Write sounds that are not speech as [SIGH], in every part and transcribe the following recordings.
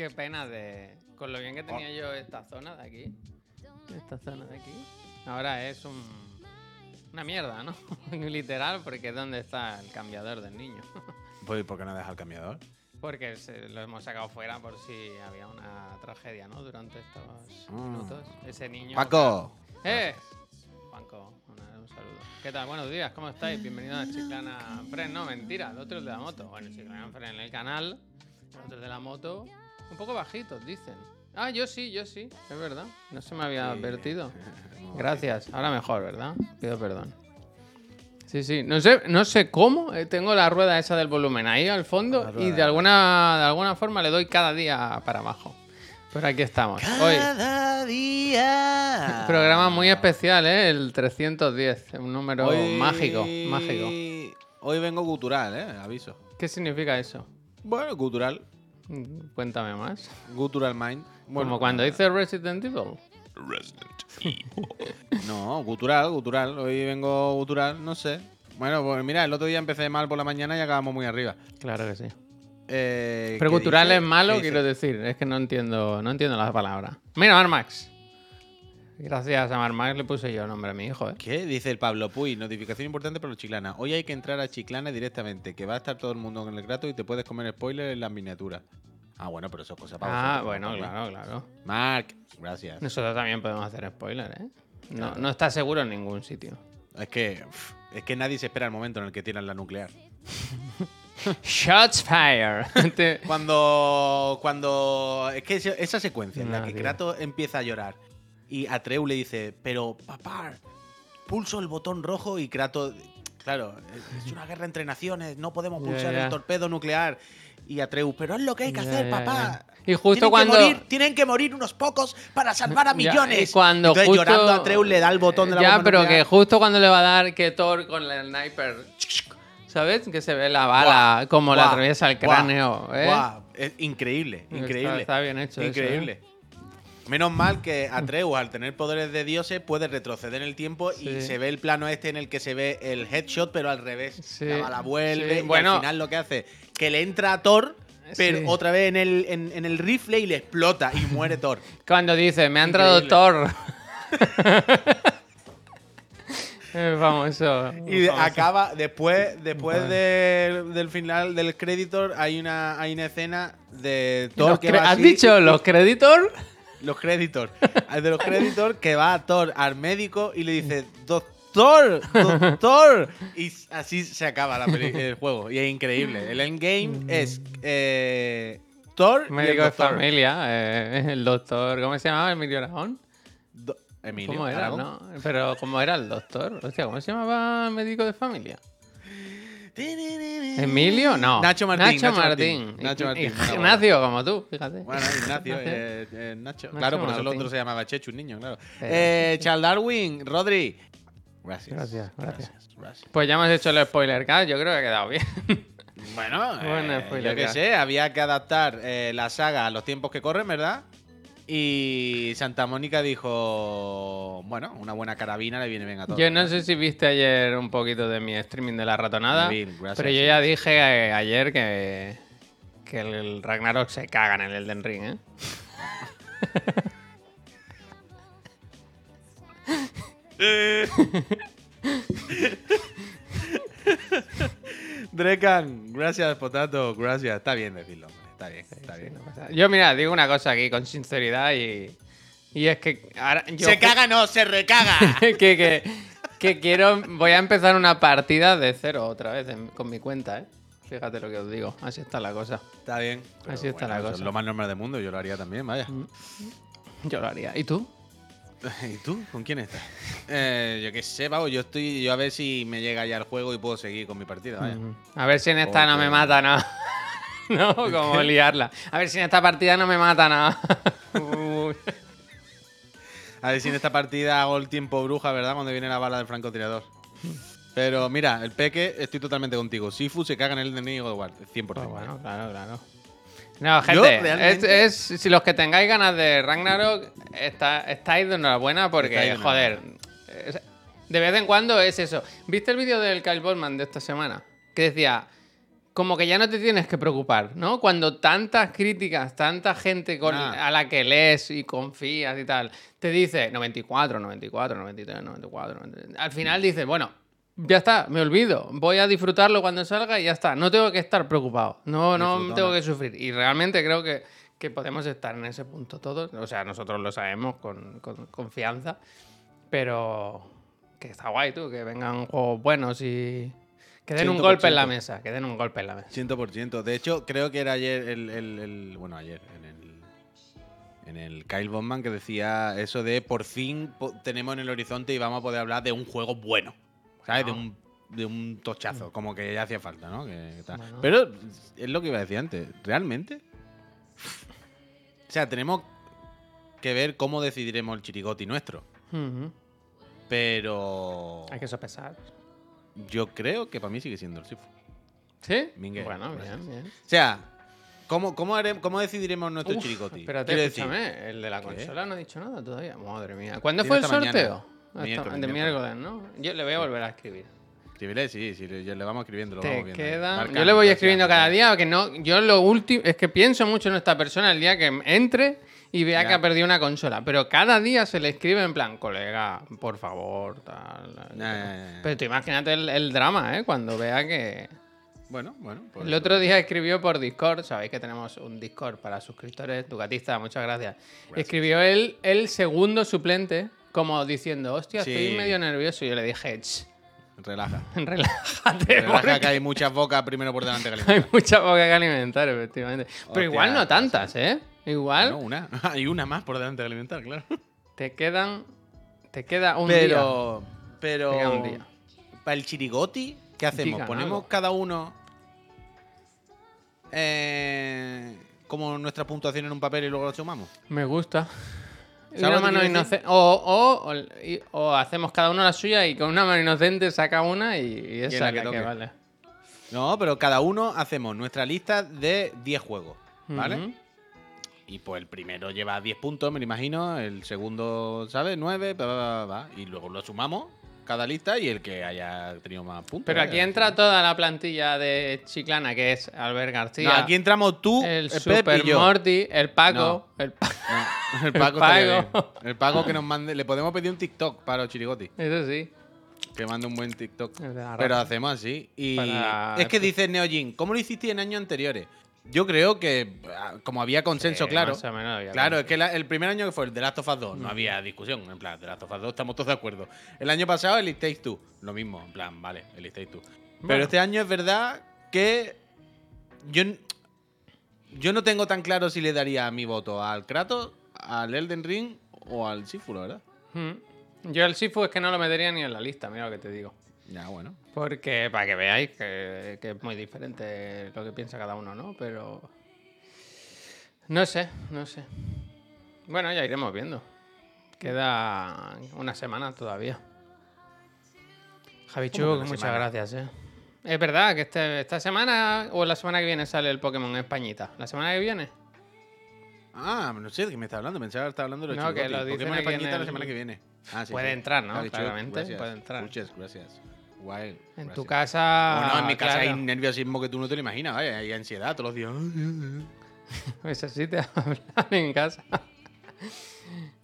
Qué pena de. Con lo bien que tenía yo esta zona de aquí. Esta zona de aquí. Ahora es un. Una mierda, ¿no? [LAUGHS] Literal, porque es donde está el cambiador del niño. [LAUGHS] Pues, ¿por qué no deja el cambiador? Porque se- lo hemos sacado fuera por si había una tragedia, ¿no? Durante estos Ah. minutos. Ese niño. Paco. ¡Eh! Una- un saludo. ¿Qué tal? Buenos días, ¿cómo estáis? Bienvenidos a Chiclana Fren. No, mentira, el otro es de la moto. Bueno, Chiclana Fren en el canal, el otro es de la moto. Un poco bajitos, dicen. Ah, yo sí, yo sí, es verdad. No se me había advertido. [LAUGHS] Gracias, ahora mejor, ¿verdad? Pido perdón. Sí, sí, no sé, no sé cómo eh, tengo la rueda esa del volumen ahí al fondo y de alguna, de alguna forma le doy cada día para abajo. Pero aquí estamos. Hoy, Cada día. [LAUGHS] Programa muy especial, ¿eh? El 310, un número Hoy- mágico, mágico. Hoy vengo gutural, ¿eh? Aviso. ¿Qué significa eso? Bueno, gutural. Cuéntame más. Gutural mind. Bueno, Como cuando dice Resident Evil. [LAUGHS] No, gutural, gutural. Hoy vengo gutural, no sé. Bueno, pues mira, el otro día empecé mal por la mañana y acabamos muy arriba. Claro que sí. Eh, Pero ¿qué cultural dice? es malo, ¿Qué quiero decir. Es que no entiendo, no entiendo las palabras. Mira, Marmax. Gracias a Marmax le puse yo nombre a mi hijo, ¿eh? ¿Qué? Dice el Pablo Puy, notificación importante para los Chiclana. Hoy hay que entrar a Chiclana directamente, que va a estar todo el mundo con el grato y te puedes comer spoiler en las miniaturas. Ah, bueno, pero eso es cosa para Ah, bueno, ¿no? claro, claro. Mark, gracias. Nosotros también podemos hacer spoiler, ¿eh? No, Claro. no está seguro en ningún sitio. Es que es que nadie se espera el momento en el que tiran la nuclear. [LAUGHS] Shots fire. [LAUGHS] Cuando cuando es que esa- secuencia en la No, que tío. Kratos empieza a llorar y Atreu le dice, "Pero papá, pulso el botón rojo" y Kratos Claro, es- una guerra entre naciones, no podemos pulsar ya. el torpedo nuclear. Y Atreus, pero es lo que hay que Ya, hacer, ya, papá. ya. Y justo tienen cuando- Que morir, tienen que morir unos pocos para salvar a millones. y cuando Entonces, justo- llorando Atreus le da el botón de la Ya, pero que nuclear. justo cuando le va a dar que Thor con el sniper. ¿Sabes? Que se ve la bala como le guau, atraviesa el cráneo. ¿eh? guau. Es increíble, Está- increíble. Está, bien hecho. eso, ¿eh? Menos mal que [LAUGHS] Atreus, al tener poderes de dioses, puede retroceder en el tiempo y se ve el plano este en el que se ve el headshot, pero al revés. Sí, La bala vuelve sí. y Bueno. al final lo que hace que le entra a Thor, pero Sí. otra vez en el, en, en el rifle y le explota y muere Thor. [LAUGHS] Cuando dice, me ha entrado. Thor. [LAUGHS] es famoso. Y famoso. acaba, después, después del- del final del creditor, hay una, hay una escena de Thor que va ¿Has así- dicho los creditor? Los creditor. El de los creditor que va a Thor al médico y le dice, doctor, doctor. Y así se acaba la el juego. Y es increíble. El endgame es eh, Thor Médico de familia. eh, el doctor. ¿Cómo se llamaba? Emilio Aragón. Do- Emilio. ¿Cómo era, Aragón. no? Pero, ¿cómo era el doctor? Hostia, ¿cómo se llamaba el médico de familia? ¿Emilio? No. Nacho Martín, Nacho Martín. Martín, Nacho Martín, Ignacio, como tú, fíjate. Bueno, Ignacio, [LAUGHS] eh, eh, Nacho. Nacho Claro, por eso el Martín. otro se llamaba Chechu, un niño, claro. Pero- Eh, Charles Darwin, Rodri. Gracias. Gracias, gracias. gracias. Pues ya hemos hecho el spoiler cast, yo creo que ha quedado bien. Bueno, [LAUGHS] Bueno, eh, spoiler yo qué sé, había que adaptar eh, la saga a los tiempos que corren, ¿verdad? Y Santa Mónica dijo, bueno, una buena carabina le viene bien a todos. Yo no sé si viste ayer un poquito de mi streaming de la ratonada, gracias. pero yo ya dije ayer que, que el Ragnarok se caga en el Elden Ring, ¿eh? [LAUGHS] Drekan, gracias, Potato, gracias. Está bien decirlo, hombre, está bien, está Sí, bien. no pasa- Yo, mira, digo una cosa aquí con sinceridad y, y es que ahora yo Se caga, no, se recaga. [LAUGHS] que, que, que quiero voy a empezar una partida de cero otra vez en- con mi cuenta, ¿eh? Fíjate lo que os digo, así está la cosa. está bien. Así está la cosa. Es lo más normal del mundo, yo lo haría también, vaya. Yo lo haría. ¿Y tú? [LAUGHS] ¿Y tú? ¿Con quién estás? Eh, yo qué sé, vamos, yo estoy, yo a ver si me llega ya el juego y puedo seguir con mi partida, vaya. Mm. A ver si en esta no me mata, ¿no? [LAUGHS] [LAUGHS] no, como liarla. A ver si en esta partida no me mata. Uy. [LAUGHS] A ver si en esta partida hago el tiempo bruja, ¿verdad? Cuando viene la bala del francotirador. Pero mira, el peque, estoy totalmente contigo. Sifu se caga en el enemigo de War, 100%. Pues bueno, claro, claro. No, gente, realmente- es, es- si los que tengáis ganas de Ragnarok, está, estáis de enhorabuena porque, de joder, de vez en cuando es eso. ¿Viste el vídeo del Kyle Bowman de esta semana? Que decía como que ya no te tienes que preocupar, ¿no? Cuando tantas críticas, tanta gente con, a la que lees y confías y tal, te dice 94, 94, 93, 94, 93. Al final dices, bueno, ya está, me olvido, voy a disfrutarlo cuando salga y ya está. No tengo que estar preocupado, no, no tengo que sufrir. Y realmente creo que, que podemos estar en ese punto todos. O sea, nosotros lo sabemos con, con confianza, pero que está guay tú, que vengan juegos buenos y que den un golpe en la 100%. mesa, que den un golpe en la mesa. 100%. De hecho, creo que era ayer el. el- el- bueno, ayer, en el. En el Kyle Bowman que decía eso de por fin po- tenemos en el horizonte y vamos a poder hablar de un juego bueno. ¿Sabes? De, un, de un tochazo, como que ya hacía falta, ¿no? Que- que tal. Bueno. Pero es lo que iba a decir antes. ¿Realmente? O sea, tenemos que ver cómo decidiremos el chirigoti nuestro. Pero. Hay que sopesar. Yo creo que para mí sigue siendo el Sifu. ¿Sí? Bueno, bien, bien. O sea, ¿cómo, cómo, cómo decidiremos nuestro Uf, chirigoti? Espérate, Quiero decir, escúchame. El de la ¿Qué? consola no ha dicho nada todavía. Madre mía. ¿Cuándo fue el sorteo? Hasta- Miércoles, de miércoles. ¿no? Yo le voy a volver a escribir. escribirle, sí, sí, le, le vamos escribiendo. Lo Te vamos viendo quedan. Yo le voy escribiendo cada día, que no. Yo lo último. Es que pienso mucho en esta persona el día que entre y vea Ya. que ha perdido una consola. Pero cada día se le escribe en plan, colega, por favor, tal. Ya, ya. Pero tú imagínate el, el drama, ¿eh? Cuando vea que. Bueno, bueno. pues- El otro día escribió por Discord, sabéis que tenemos un Discord para suscriptores, Ducatista, muchas gracias. Escribió él el segundo suplente, como diciendo, hostia, Sí. estoy medio nervioso. Y yo le dije, "Ch, Relaja. [LAUGHS] relájate, Relaja porque que hay muchas bocas primero por delante que [LAUGHS] hay mucha poca que alimentar, efectivamente. Pero Hostia, igual no tantas, ¿eh? Igual Bueno, una. [LAUGHS] Hay una más por delante que alimentar, claro. te quedan. Te queda un día. pero. Pero. Un día. Para el chirigoti, ¿qué hacemos? Digan Ponemos algo. cada uno. eh, como nuestra puntuación en un papel y luego lo sumamos. Me gusta. Y ¿Sabes una mano inocente. O, o, o- y- o hacemos cada uno la suya y con una mano inocente saca una y, y esa la es que la que vale. No, pero cada uno hacemos nuestra lista de 10 juegos, ¿vale? Ujú. Y pues el primero lleva 10 puntos, me lo imagino. El segundo, ¿sabes? 9, va, va, va, va. Y luego lo sumamos, cada lista, y el que haya tenido más puntos. Pero aquí vaya. entra toda la plantilla de Chiclana, que es Albert García, No, aquí entramos tú, el el Super. Morty, el Paco, el Pa- No, el Paco, [LAUGHS] El Paco. El Paco que nos mande. Le podemos pedir un TikTok para los chirigoti. Eso sí. Que mande un buen TikTok. Pero hacemos así. Y Para- es que dice Neojin, ¿cómo lo hiciste en años anteriores? Yo creo que, ah, como había consenso, Sí, claro. más o menos había Claro, consenso. es que la- el primer año que fue el de Last of Us 2, no Mm. había discusión. En plan, de Last of Us 2 estamos todos de acuerdo. El año pasado el It Takes Two, lo mismo. En plan, vale, el It Takes Two. Pero este año es verdad que yo, yo no tengo tan claro si le daría mi voto al Kratos, al Elden Ring o al Sifu, la verdad. Mm. Yo el Sifu es que no lo metería ni en la lista, mira lo que te digo. Ya, bueno. Porque, para que veáis que, que es muy diferente lo que piensa cada uno, ¿no? Pero. No sé, no sé. Bueno, ya iremos viendo. Queda una semana todavía. Javi ¿Cómo que Chuk, una muchas semana? gracias, ¿eh? Es verdad que este- esta semana o la semana que viene sale el Pokémon Españita. ¿La semana que viene? Ah, no sé de qué me está hablando. Pensaba que estaba hablando de los No, que lo Pokémon Españita la semana que viene. Ah, sí, Puede sí. entrar, ¿no? Vale, Chuk, Claramente, gracias. puede entrar. Muchas gracias. Guay. En gracias. tu casa. Bueno, en mi casa claro. hay nerviosismo que tú no te lo imaginas, vaya. Hay ansiedad todos los días. [LAUGHS] Pues así te hablan en casa.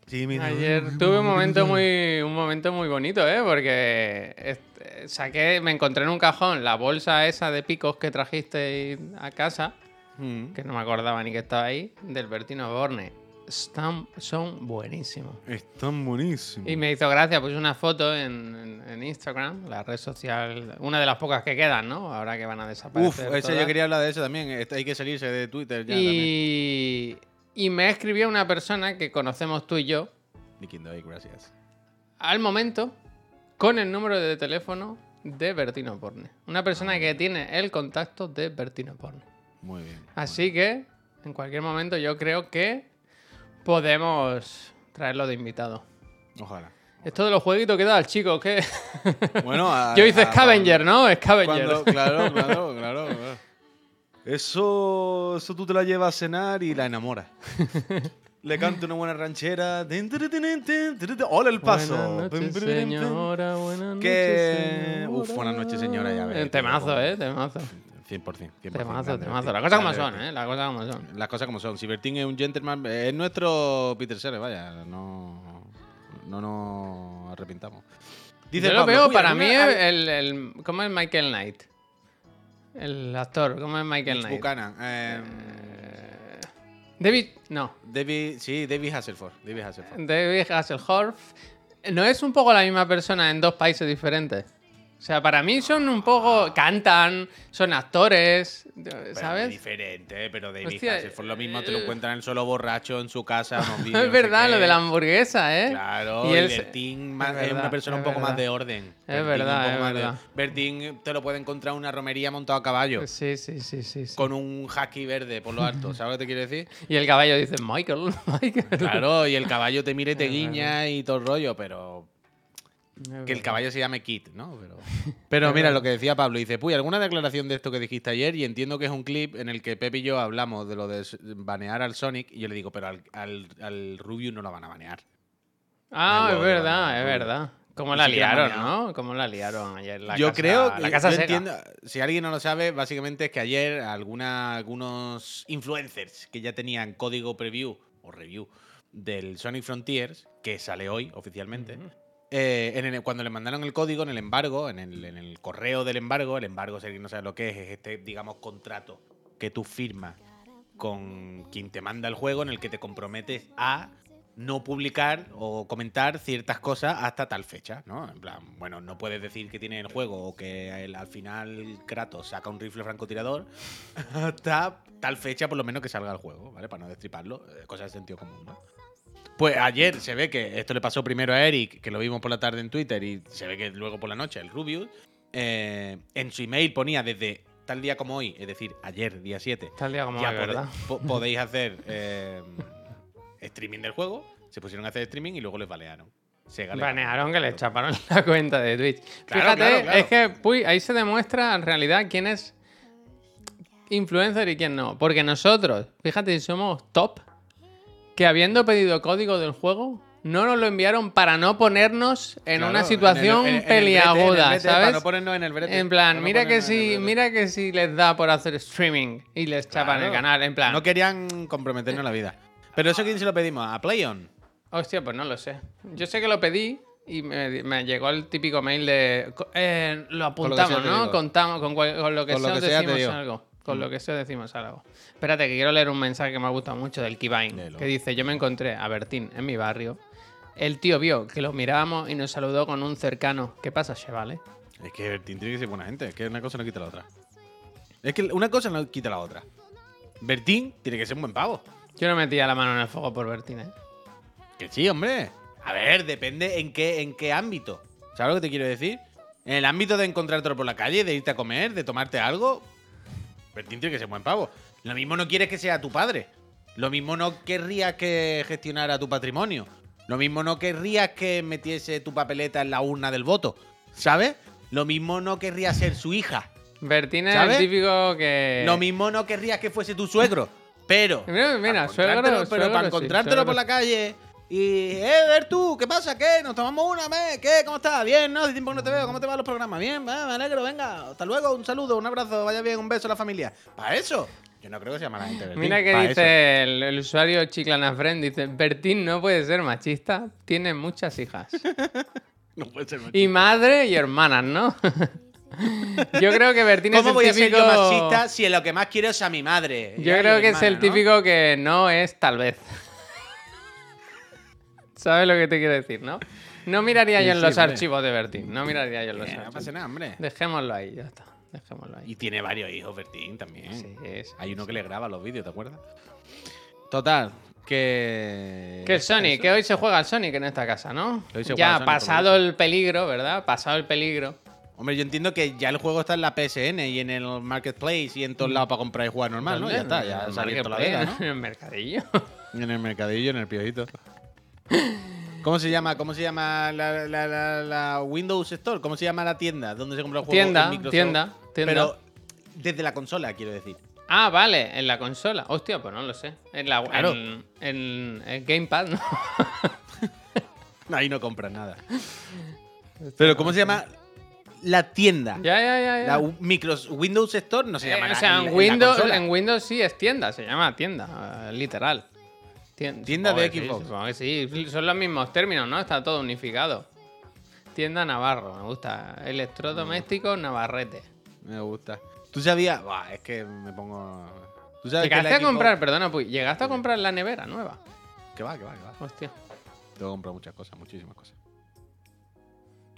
Sí, mira. Ayer tuve un momento muy, un momento muy bonito, ¿eh? Porque este, saqué, me encontré en un cajón la bolsa esa de picos que trajiste a casa, Mm. que no me acordaba ni que estaba ahí, del Bertino Borne. Están, son buenísimos. Están buenísimos. Y me hizo gracia, puse una foto en, en- en Instagram, la red social, una de las pocas que quedan, ¿no? Ahora que van a Uf, desaparecer. ese todas. yo quería hablar de eso también. Este, Hay que salirse de Twitter ya también. y, y me escribió una persona que conocemos tú y yo, ahí, gracias. al momento con el número de teléfono de Bertino Porne. Una persona que tiene el contacto de Bertino Porne. Muy bien. Así que, en cualquier momento, yo creo que podemos traerlo de invitado. Ojalá. Esto de los jueguitos queda al chico, ¿qué? Bueno, [LAUGHS] a- yo hice a- Scavenger, ¿no? Scavenger. Cuando, claro, claro, claro, claro. Eso, eso tú te la llevas a cenar y la enamoras. Le canta una buena ranchera. Hola el paso. Buenas noches, señora. Buenas noches, señora. Uf, buenas noches, señora, ya ves, Eh, Temazo, ¿eh? Temazo. 100%. 100%, Temazo, temazo. Las cosas como son. ¿eh? Las cosas como son. Las cosas como son. Si Bertín es un gentleman, es nuestro Peter Sellers, vaya. No, no nos arrepintamos. Yo lo veo, "Uy, para mí, el, el- ¿Cómo es Michael Knight? El actor, ¿cómo es Michael Knight? Buchanan. eh, David. No. David, sí, David Hasselhoff. David Hasselhoff. David Hasselhoff. ¿No es un poco la misma persona en dos países diferentes? O sea, para mí son un poco. Cantan, son actores, Pero ¿sabes? diferente, pero David Hostia, Hasselhoff lo mismo te lo eh, encuentran en solo borracho en su casa. [LAUGHS] es no sé verdad, lo de la hamburguesa, ¿eh? Claro, Y él se- Bertín más- es es, verdad, una persona es un poco más verdad. de orden. Es Bertín verdad, es más de- verdad. Bertín te lo puede encontrar en una romería montado a caballo. Sí, sí, sí, sí. sí. Con un husky verde por lo alto, ¿sabes lo que te quiero decir? [LAUGHS] Y el caballo dice, Michael, [LAUGHS] Michael. Claro, y el caballo te mira y te Es guiña y todo el rollo, pero Es que el caballo se llame Kit, ¿no? Pero, [LAUGHS] pero mira lo que decía Pablo, dice, puy, ¿alguna declaración de esto que dijiste ayer? Y entiendo que es un clip en el que Pepe y yo hablamos de lo de banear al Sonic y yo le digo, pero al, al, al Rubius no lo van a banear. Ah, es verdad, es verdad. ¿Cómo Ni la liaron, no? ¿Cómo la liaron ayer? La yo casa- creo La que casa yo entiendo, si alguien no lo sabe, básicamente es que ayer alguna, algunos influencers que ya tenían código preview o review del Sonic Frontiers, que sale hoy oficialmente, eh, en el- cuando le mandaron el código en el embargo, en el, correo del embargo, el embargo, si alguien no sabe lo que es, es este, digamos, contrato que tú firmas con quien te manda el juego en el que te comprometes a no publicar o comentar ciertas cosas hasta tal fecha, ¿no? En plan, bueno, no puedes decir que tiene el juego o que al final Kratos saca un rifle francotirador [LAUGHS] hasta tal fecha por lo menos que salga el juego, ¿vale? Para no destriparlo, eh, cosas de sentido común, ¿no? Pues ayer se ve que esto le pasó primero a Eric, que lo vimos por la tarde en Twitter, y se ve que luego por la noche el Rubius, eh, en su email ponía desde tal día como hoy, es decir, ayer, día 7, Tal día como ya hoy, pode- ¿verdad? po- [LAUGHS] podéis hacer eh, streaming del juego. Se pusieron a hacer streaming y luego les balearon. Les Banearon que le chaparon [LAUGHS] la cuenta de Twitch. Claro, Fíjate, claro, claro. es que puy, ahí se demuestra en realidad quién es influencer y quién no. Porque nosotros, fíjate, somos top, que habiendo pedido código del juego, no nos lo enviaron para no ponernos en Claro, una situación en el en el peliaguda, brete, ¿sabes? Para no ponernos en el brete. En plan, mira que si, mira que si les da por hacer streaming y les chapan el Claro. canal, en plan, No querían comprometernos la vida. Pero eso quién se lo pedimos, a PlayOn. hostia, pues no lo sé. Yo sé que lo pedí y me, me llegó el típico mail de, eh, lo Con lo que apuntamos, ¿no? Contamos, con, lo que Con lo sea, que sea te decimos digo. algo. Con Mm. lo que sea decimos algo. Espérate, que quiero leer un mensaje que me ha gustado mucho del Léelo. que dice, yo me encontré a Bertín en mi barrio. El tío vio que lo mirábamos y nos saludó con un cercano. ¿Qué pasa, chavales? Es que Bertín tiene que ser buena gente. Es que una cosa no quita la otra. Es que una cosa no quita la otra. Bertín tiene que ser un buen pavo. Yo no metía la mano en el fuego por Bertín, ¿eh? Que sí, hombre. A ver, depende en qué, en qué ámbito. ¿Sabes lo que te quiero decir? En el ámbito de encontrártelo por la calle, de irte a comer, de tomarte algo. Bertín tiene que ser buen pavo. Lo mismo no quieres que sea tu padre. Lo mismo no querrías que gestionara tu patrimonio. Lo mismo no querrías que metiese tu papeleta en la urna del voto. ¿Sabes? Lo mismo no querrías ser su hija. Bertín es ¿Sabes? el típico que... Lo mismo no querrías que fuese tu suegro. Pero. Mira, mira, para suegro- pero suegro para encontrártelo por la calle. Y, eh, ver tú, ¿qué pasa? ¿Qué? ¿Nos tomamos una? ¿Me? ¿Qué? ¿Cómo estás? Bien, ¿no? Hace tiempo que no te veo. ¿Cómo te van los programas? Bien, va, me alegro, venga. Hasta luego, un saludo, un abrazo, vaya bien, un beso a la familia. ¿Para eso? Yo no creo que sea mala gente. Bertín, Mira que dice el, el usuario Chiclanafriend, dice, Bertín no puede ser machista, tiene muchas hijas. [LAUGHS] No puede ser y madre y hermanas, ¿no? [LAUGHS] yo creo que Bertín es ¿Cómo el voy a ser típico... yo machista si lo que más quiero es a mi madre? Yo mi creo que es el ¿no? típico que no es tal vez. ¿Sabes lo que te quiero decir, no? No miraría Sí, yo en sí, los hombre. archivos de Bertín, no miraría yo en los Eh, no archivos. pasa nada, hombre. Dejémoslo ahí, ya está. Dejémoslo ahí. Y tiene varios hijos, Bertín, también. Sí, sí, Hay uno que le graba los vídeos, ¿te acuerdas? Total, que. Que el Sonic, que hoy se juega el Sonic en esta casa, ¿no? Hoy se juega Ya al Sonic, pasado el peligro, ¿verdad? Pasado el peligro. Hombre, yo entiendo que ya el juego está en la PSN y en el Marketplace y en todos lados para comprar y jugar normal, ¿no? Ya está, ya se ha el abierto la veda, ¿no? [LAUGHS] En el mercadillo. En el mercadillo, en el piojito. ¿Cómo se llama? ¿Cómo se llama la, la- la- la Windows Store? ¿Cómo se llama la tienda donde se compra el juego? Tienda, en Microsoft? tienda, tienda. Pero desde la consola, quiero decir. Ah, vale, en la consola. Hostia, pues no lo sé. En la Claro. en, en Gamepad, [LAUGHS] ¿no? Ahí no compras nada. Pero ¿cómo se llama la tienda. Ya, ya, ya. ya. La micros Windows Store no se Eh, llama o sea, en Windows, consola. en Windows sí es tienda, se llama tienda, literal. Tien- Tienda de Xbox. supongo que sí, son los mismos términos, ¿no? Está todo unificado. Tienda Navarro, me gusta. Electrodoméstico Navarrete. Me gusta. ¿Tú sabías? Buah, es que me pongo. ¿Tú sabes que Llegaste a Xbox- comprar, perdona, pues, llegaste a comprar la nevera nueva. Que va, que va, que va. Hostia. Tengo que comprar muchas cosas, muchísimas cosas.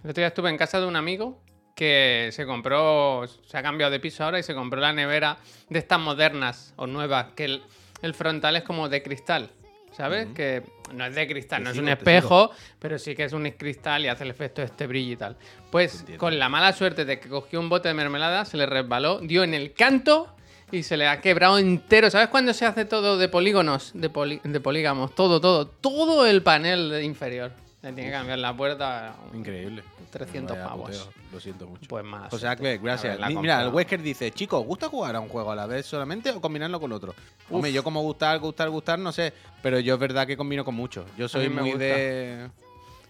El otro día estuve en casa de un amigo que se compró, se ha cambiado de piso ahora y se compró la nevera de estas modernas o nuevas, que el, el frontal es como de cristal, ¿sabes? Que no es de cristal, no es un espejo, pero sí que es un cristal y hace el efecto de este brillo y tal. Pues con la mala suerte de que cogió un bote de mermelada, se le resbaló, dio en el canto y se le ha quebrado entero. ¿Sabes cuando se hace todo de polígonos? De, poli- de polígamos, todo, todo, todo el panel inferior. Le tiene que cambiar la puerta. Increíble. 300 Vaya pavos. puteo, Lo siento mucho. Pues más. José Acbe, gracias. haberla Mi- Mira, el comprado. Wesker dice, chicos, ¿gusta jugar a un juego a la vez solamente o combinarlo con otro? Hombre, yo como gustar, gustar, gustar, no sé. Pero yo es verdad que combino con muchos. Yo soy mí me muy gusta. de...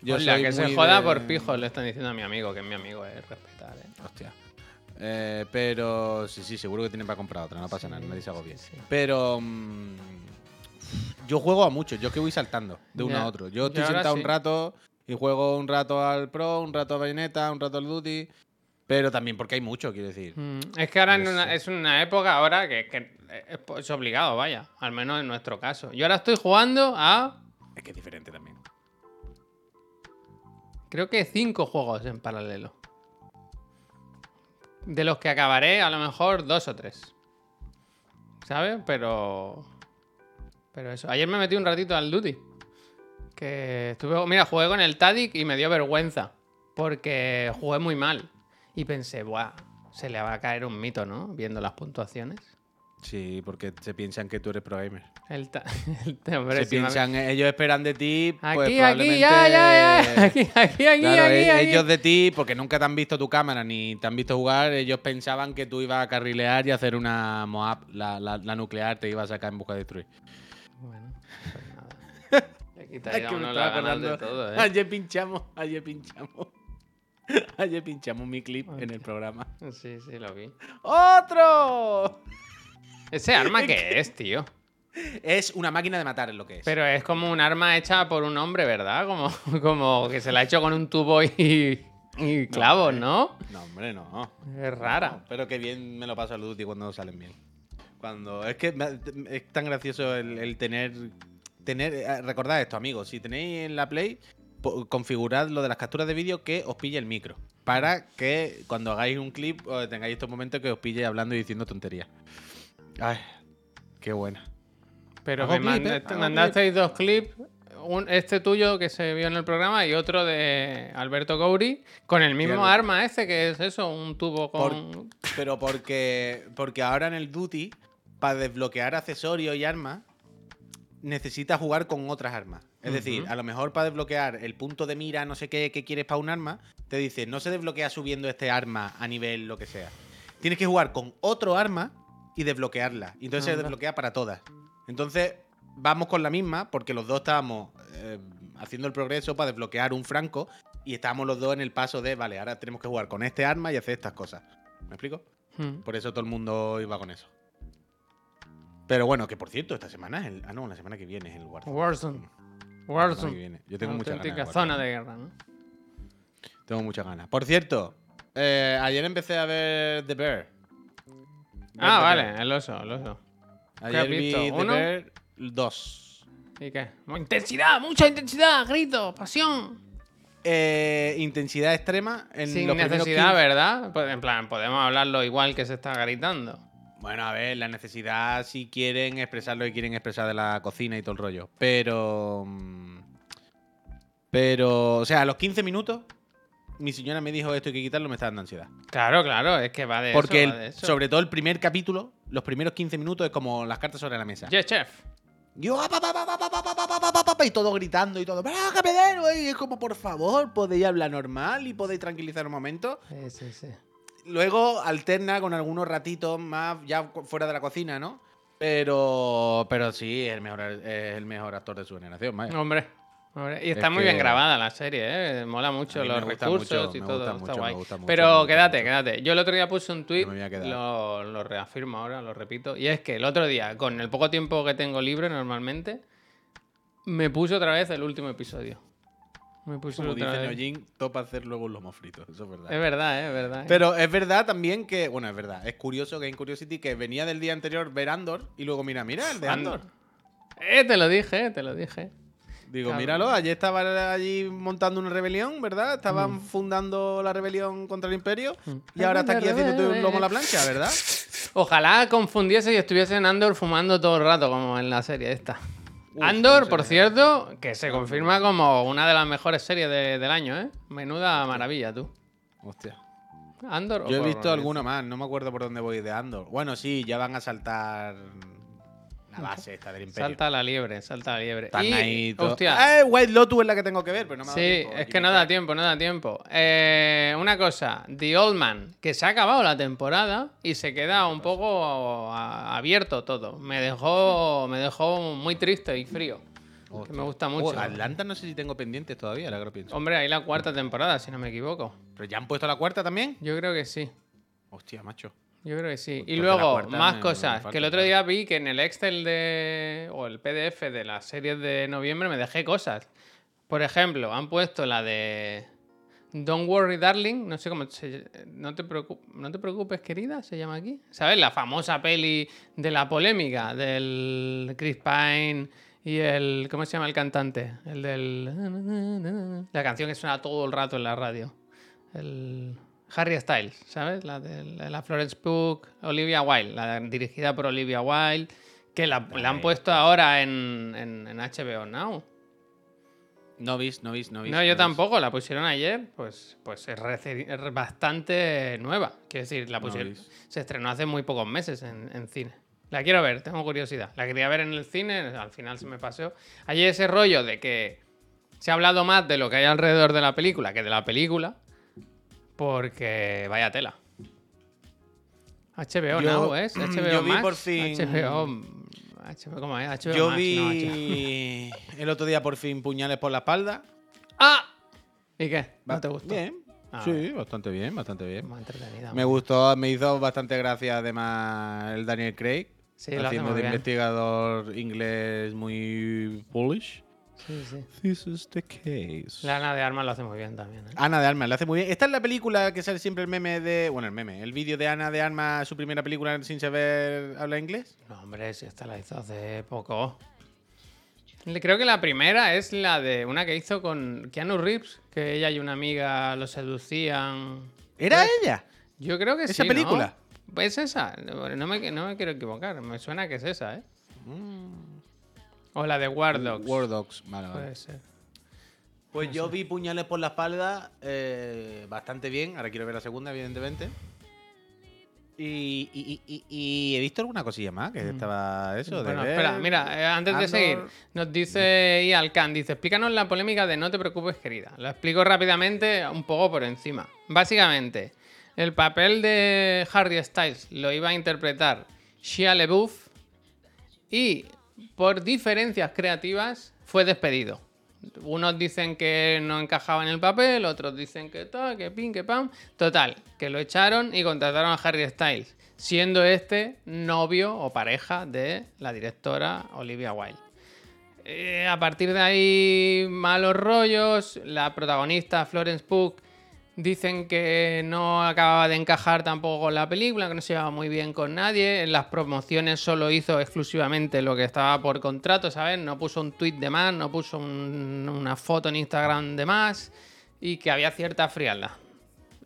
Yo Hola, soy que se muy joda de- por pijos, le están diciendo a mi amigo, que es mi amigo, es respetar, ¿eh? Hostia. Eh, pero sí, sí, seguro que tienen para comprar otra, no pasa nada, nadie se agobie. Pero mm, yo juego a muchos, yo que voy saltando de uno a otro. Yo estoy Yo sentado sí. un rato y juego un rato al Pro, un rato a Bayonetta, un rato al Duty. Pero también porque hay mucho, quiero decir. Mm, Es que ahora en una- es una época ahora que, que es obligado, vaya. Al menos en nuestro caso. Yo ahora estoy jugando a. Es que es diferente también. Creo que cinco juegos en paralelo. De los que acabaré, a lo mejor dos o tres. ¿Sabes? Pero. Pero eso. Ayer me metí un ratito al Duty. Que estuve. Mira, jugué con el Tadic y me dio vergüenza. Porque jugué muy mal. Y pensé, buah, se le va a caer un mito, ¿no? Viendo las puntuaciones. Sí, porque se piensan que tú eres pro gamer. El, ta- [LAUGHS] el hombre, se piensan, ellos esperan de ti. pues, Aquí, aquí, probablemente- ya, ya, ya. [LAUGHS] Aquí, aquí, aquí, Claro, aquí, e- aquí. ellos de ti, porque nunca te han visto tu cámara ni te han visto jugar, ellos pensaban que tú ibas a carrilear y hacer una Moab, la, la- la nuclear te iba a sacar en busca de destruir. [LAUGHS] Quitaría que me uno estaba ganas de acordando. todo, ¿eh? Ayer pinchamos, ayer pinchamos. [LAUGHS] Ayer pinchamos mi clip en el programa. Sí, sí, lo vi. ¡Otro! ¿Ese arma [LAUGHS] qué es, tío? Es una máquina de matar, es lo que es. Pero es como un arma hecha por un hombre, ¿verdad? Como, como que se la ha hecho con un tubo y, y clavos, ¿no? No, hombre, no. Es rara. No, pero que bien me lo paso al Duty cuando salen bien. Cuando. Es que es tan gracioso el, el tener. Tener eh, recordad esto, amigos. Si tenéis en la Play, configurad lo de las capturas de vídeo que os pille el micro. Para que cuando hagáis un clip tengáis estos momentos que os pille hablando y diciendo tonterías. Ay, qué buena. Pero me clip, ¿eh? mandasteis dos clips. Un, este tuyo que se vio en el programa y otro de Alberto Gouri con el mismo arma ese que es eso, un tubo Por- con... Pero porque, porque ahora en el Duty, para desbloquear accesorios y armas, necesitas jugar con otras armas. Es decir, a lo mejor para desbloquear el punto de mira, no sé qué, que quieres para un arma, te dice, no se desbloquea subiendo este arma a nivel lo que sea. Tienes que jugar con otro arma y desbloquearla. Y entonces se desbloquea para todas. Entonces, vamos con la misma, porque los dos estábamos eh, haciendo el progreso para desbloquear un franco y estábamos los dos en el paso de, vale, ahora tenemos que jugar con este arma y hacer estas cosas. ¿Me explico? Hmm. Por eso todo el mundo iba con eso. Pero bueno, que por cierto, esta semana es el. Ah, no, la semana que viene es el Warzone. Warzone. Que viene. Yo tengo Una muchas ganas. auténtica de zona de guerra, ¿no? Tengo muchas ganas. Por cierto, eh, ayer empecé a ver The Bear. Ah, The vale, Bear. el oso, el oso. Ayer vi? The ¿Uno? Bear 2. ¿Y qué? Intensidad, mucha intensidad, grito, pasión. Eh, intensidad extrema en Sin los necesidad, 15 ¿verdad? Pues en plan, podemos hablarlo igual que se está gritando. Bueno, a ver, la necesidad si quieren expresar lo que quieren expresar de la cocina y todo el rollo. Pero. Pero, o sea, a los 15 minutos, mi señora me dijo esto hay que quitarlo, me está dando ansiedad. Claro, claro, es que va de Porque eso. Porque, sobre todo, el primer capítulo, los primeros 15 minutos es como las cartas sobre la mesa. Yes, chef. Y todo gritando y todo, ¡Ah, Y es como, por favor, podéis hablar normal y podéis tranquilizar un momento. Sí, sí, sí. Luego alterna con algunos ratitos más ya fuera de la cocina, ¿no? Pero, pero sí, es el mejor, es el mejor actor de su generación, vaya. Hombre, Hombre, Y está Es muy bien grabada la serie, ¿eh? Mola mucho los recursos mucho, y todo. gusta está mucho, guay. gusta mucho, Pero quédate, mucho. quédate. Yo el otro día puse un tweet, me voy a quedar. lo, lo reafirmo ahora, lo repito. Y es que el otro día, con el poco tiempo que tengo libre normalmente, me puse otra vez el último episodio. Me puse Como otra dice topa hacer luego un lomo frito. Eso es verdad. Es verdad, ¿eh? es verdad. ¿eh? Pero es verdad también que, bueno, es verdad, es curioso Game Curiosity que venía del día anterior ver Andor y luego mira, mira el de Andor. Eh, te lo dije, eh, te lo dije. Digo, Claro. míralo, ayer estaba allí montando una rebelión, ¿verdad? Estaban Mm. fundando la rebelión contra el imperio y ahora está aquí haciéndote un lomo a la plancha, ¿verdad? Ojalá confundiese y estuviese en Andor fumando todo el rato, como en la serie esta. Andor, por cierto, que se confirma como una de las mejores series de- del año, ¿eh? Menuda maravilla, tú. Hostia. Andor. Yo he visto alguno más, no me acuerdo por dónde voy de Andor. Bueno, sí, ya van a saltar la base esta del imperio. Salta la liebre, salta la liebre. Y, ahí todo- hostia, Eh, White Lotus es la que tengo que ver, pero no me ha dado sí, tiempo. es que no da tiempo, no da tiempo. Eh, una cosa, The Old Man, que se ha acabado la temporada y se queda un poco a- abierto todo. Me dejó, me dejó muy triste y frío. Que me gusta mucho. Oh, Atlanta no sé si tengo pendientes todavía, ahora que. Hombre, ahí la cuarta temporada, si no me equivoco. ¿Pero ya han puesto la cuarta también? Yo creo que sí. Hostia, macho. Yo creo que sí. Pues y luego, más me- cosas. que el otro día vi que en el Excel de. o el PDF de las series de noviembre me dejé cosas. Por ejemplo, han puesto la de. Don't worry, darling. No sé cómo se. No te, preocu- no te preocupes, querida, se llama aquí. ¿Sabes? La famosa peli de la polémica del Chris Pine y el. ¿Cómo se llama el cantante? El del. La canción que suena todo el rato en la radio. El. Harry Styles, ¿sabes? La de la Florence Pugh, Olivia Wilde, la dirigida por Olivia Wilde, que la, la han puesto ahora en, en, en HBO Now. No vis, no vis, no vis. No, yo tampoco, la pusieron ayer, pues, pues es, bastante nueva. Quiero decir, la pusieron, se estrenó hace muy pocos meses en, en cine. La quiero ver, tengo curiosidad. La quería ver en el cine, al final se me pasó. Hay ese rollo de que se ha hablado más de lo que hay alrededor de la película que de la película, porque vaya tela. HBO Yo- Now, ¿es? [CLEARS THROAT] HBO yo vi Max, por fin- HBO, HBO ¿Cómo es? HBO Yo Max, no, vi [LAUGHS] el otro día por fin puñales por la espalda. ¡Ah! ¿Y qué? ¿No te gustó? Bien. Ah, sí, bastante bien, bastante bien. Más entretenida. Me gustó, me hizo bastante gracia además el Daniel Craig. Sí, lo hace haciendo muy de bien. investigador inglés muy Polish. Sí, sí. This is the case. La Ana de Armas lo hace muy bien también. ¿eh? Ana de Armas, lo hace muy bien. Esta es la película que sale siempre el meme de. Bueno, el meme, el vídeo de Ana de Armas, su primera película sin saber hablar inglés. No, hombre, si esta la hizo hace poco. Creo que la primera es la de una que hizo con Keanu Reeves, que ella y una amiga lo seducían. ¿Era Pues- ella? Yo creo que sí. ¿Esa ¿no? película? ¿Es esa? No no me, no me quiero equivocar. Me suena que es esa, ¿eh? O la de War Dogs. War Dogs, vale, vale. Puede ser. Pues yo vi puñales por la espalda eh, bastante bien. Ahora quiero ver la segunda, evidentemente. Y, y- y- y- y he visto alguna cosilla más que estaba eso. de Mm. Bueno, ver espera, mira, eh, antes de seguir, nos dice Ial Khan, dice, explícanos la polémica de No te preocupes, querida. Lo explico rápidamente, un poco por encima. Básicamente, el papel de Harry Styles lo iba a interpretar Shia LaBeouf y por diferencias creativas fue despedido. Unos dicen que no encajaba en el papel, otros dicen que tal, que pin, que pam. Total, que lo echaron y contrataron a Harry Styles, siendo este novio o pareja de la directora Olivia Wilde. Eh, a partir de ahí, malos rollos. La protagonista, Florence Pugh, dicen que no acababa de encajar tampoco con la película, que no se llevaba muy bien con nadie. En las promociones solo hizo exclusivamente lo que estaba por contrato, ¿sabes? No puso un tweet de más, no puso un- una foto en Instagram de más. Y que había cierta frialdad.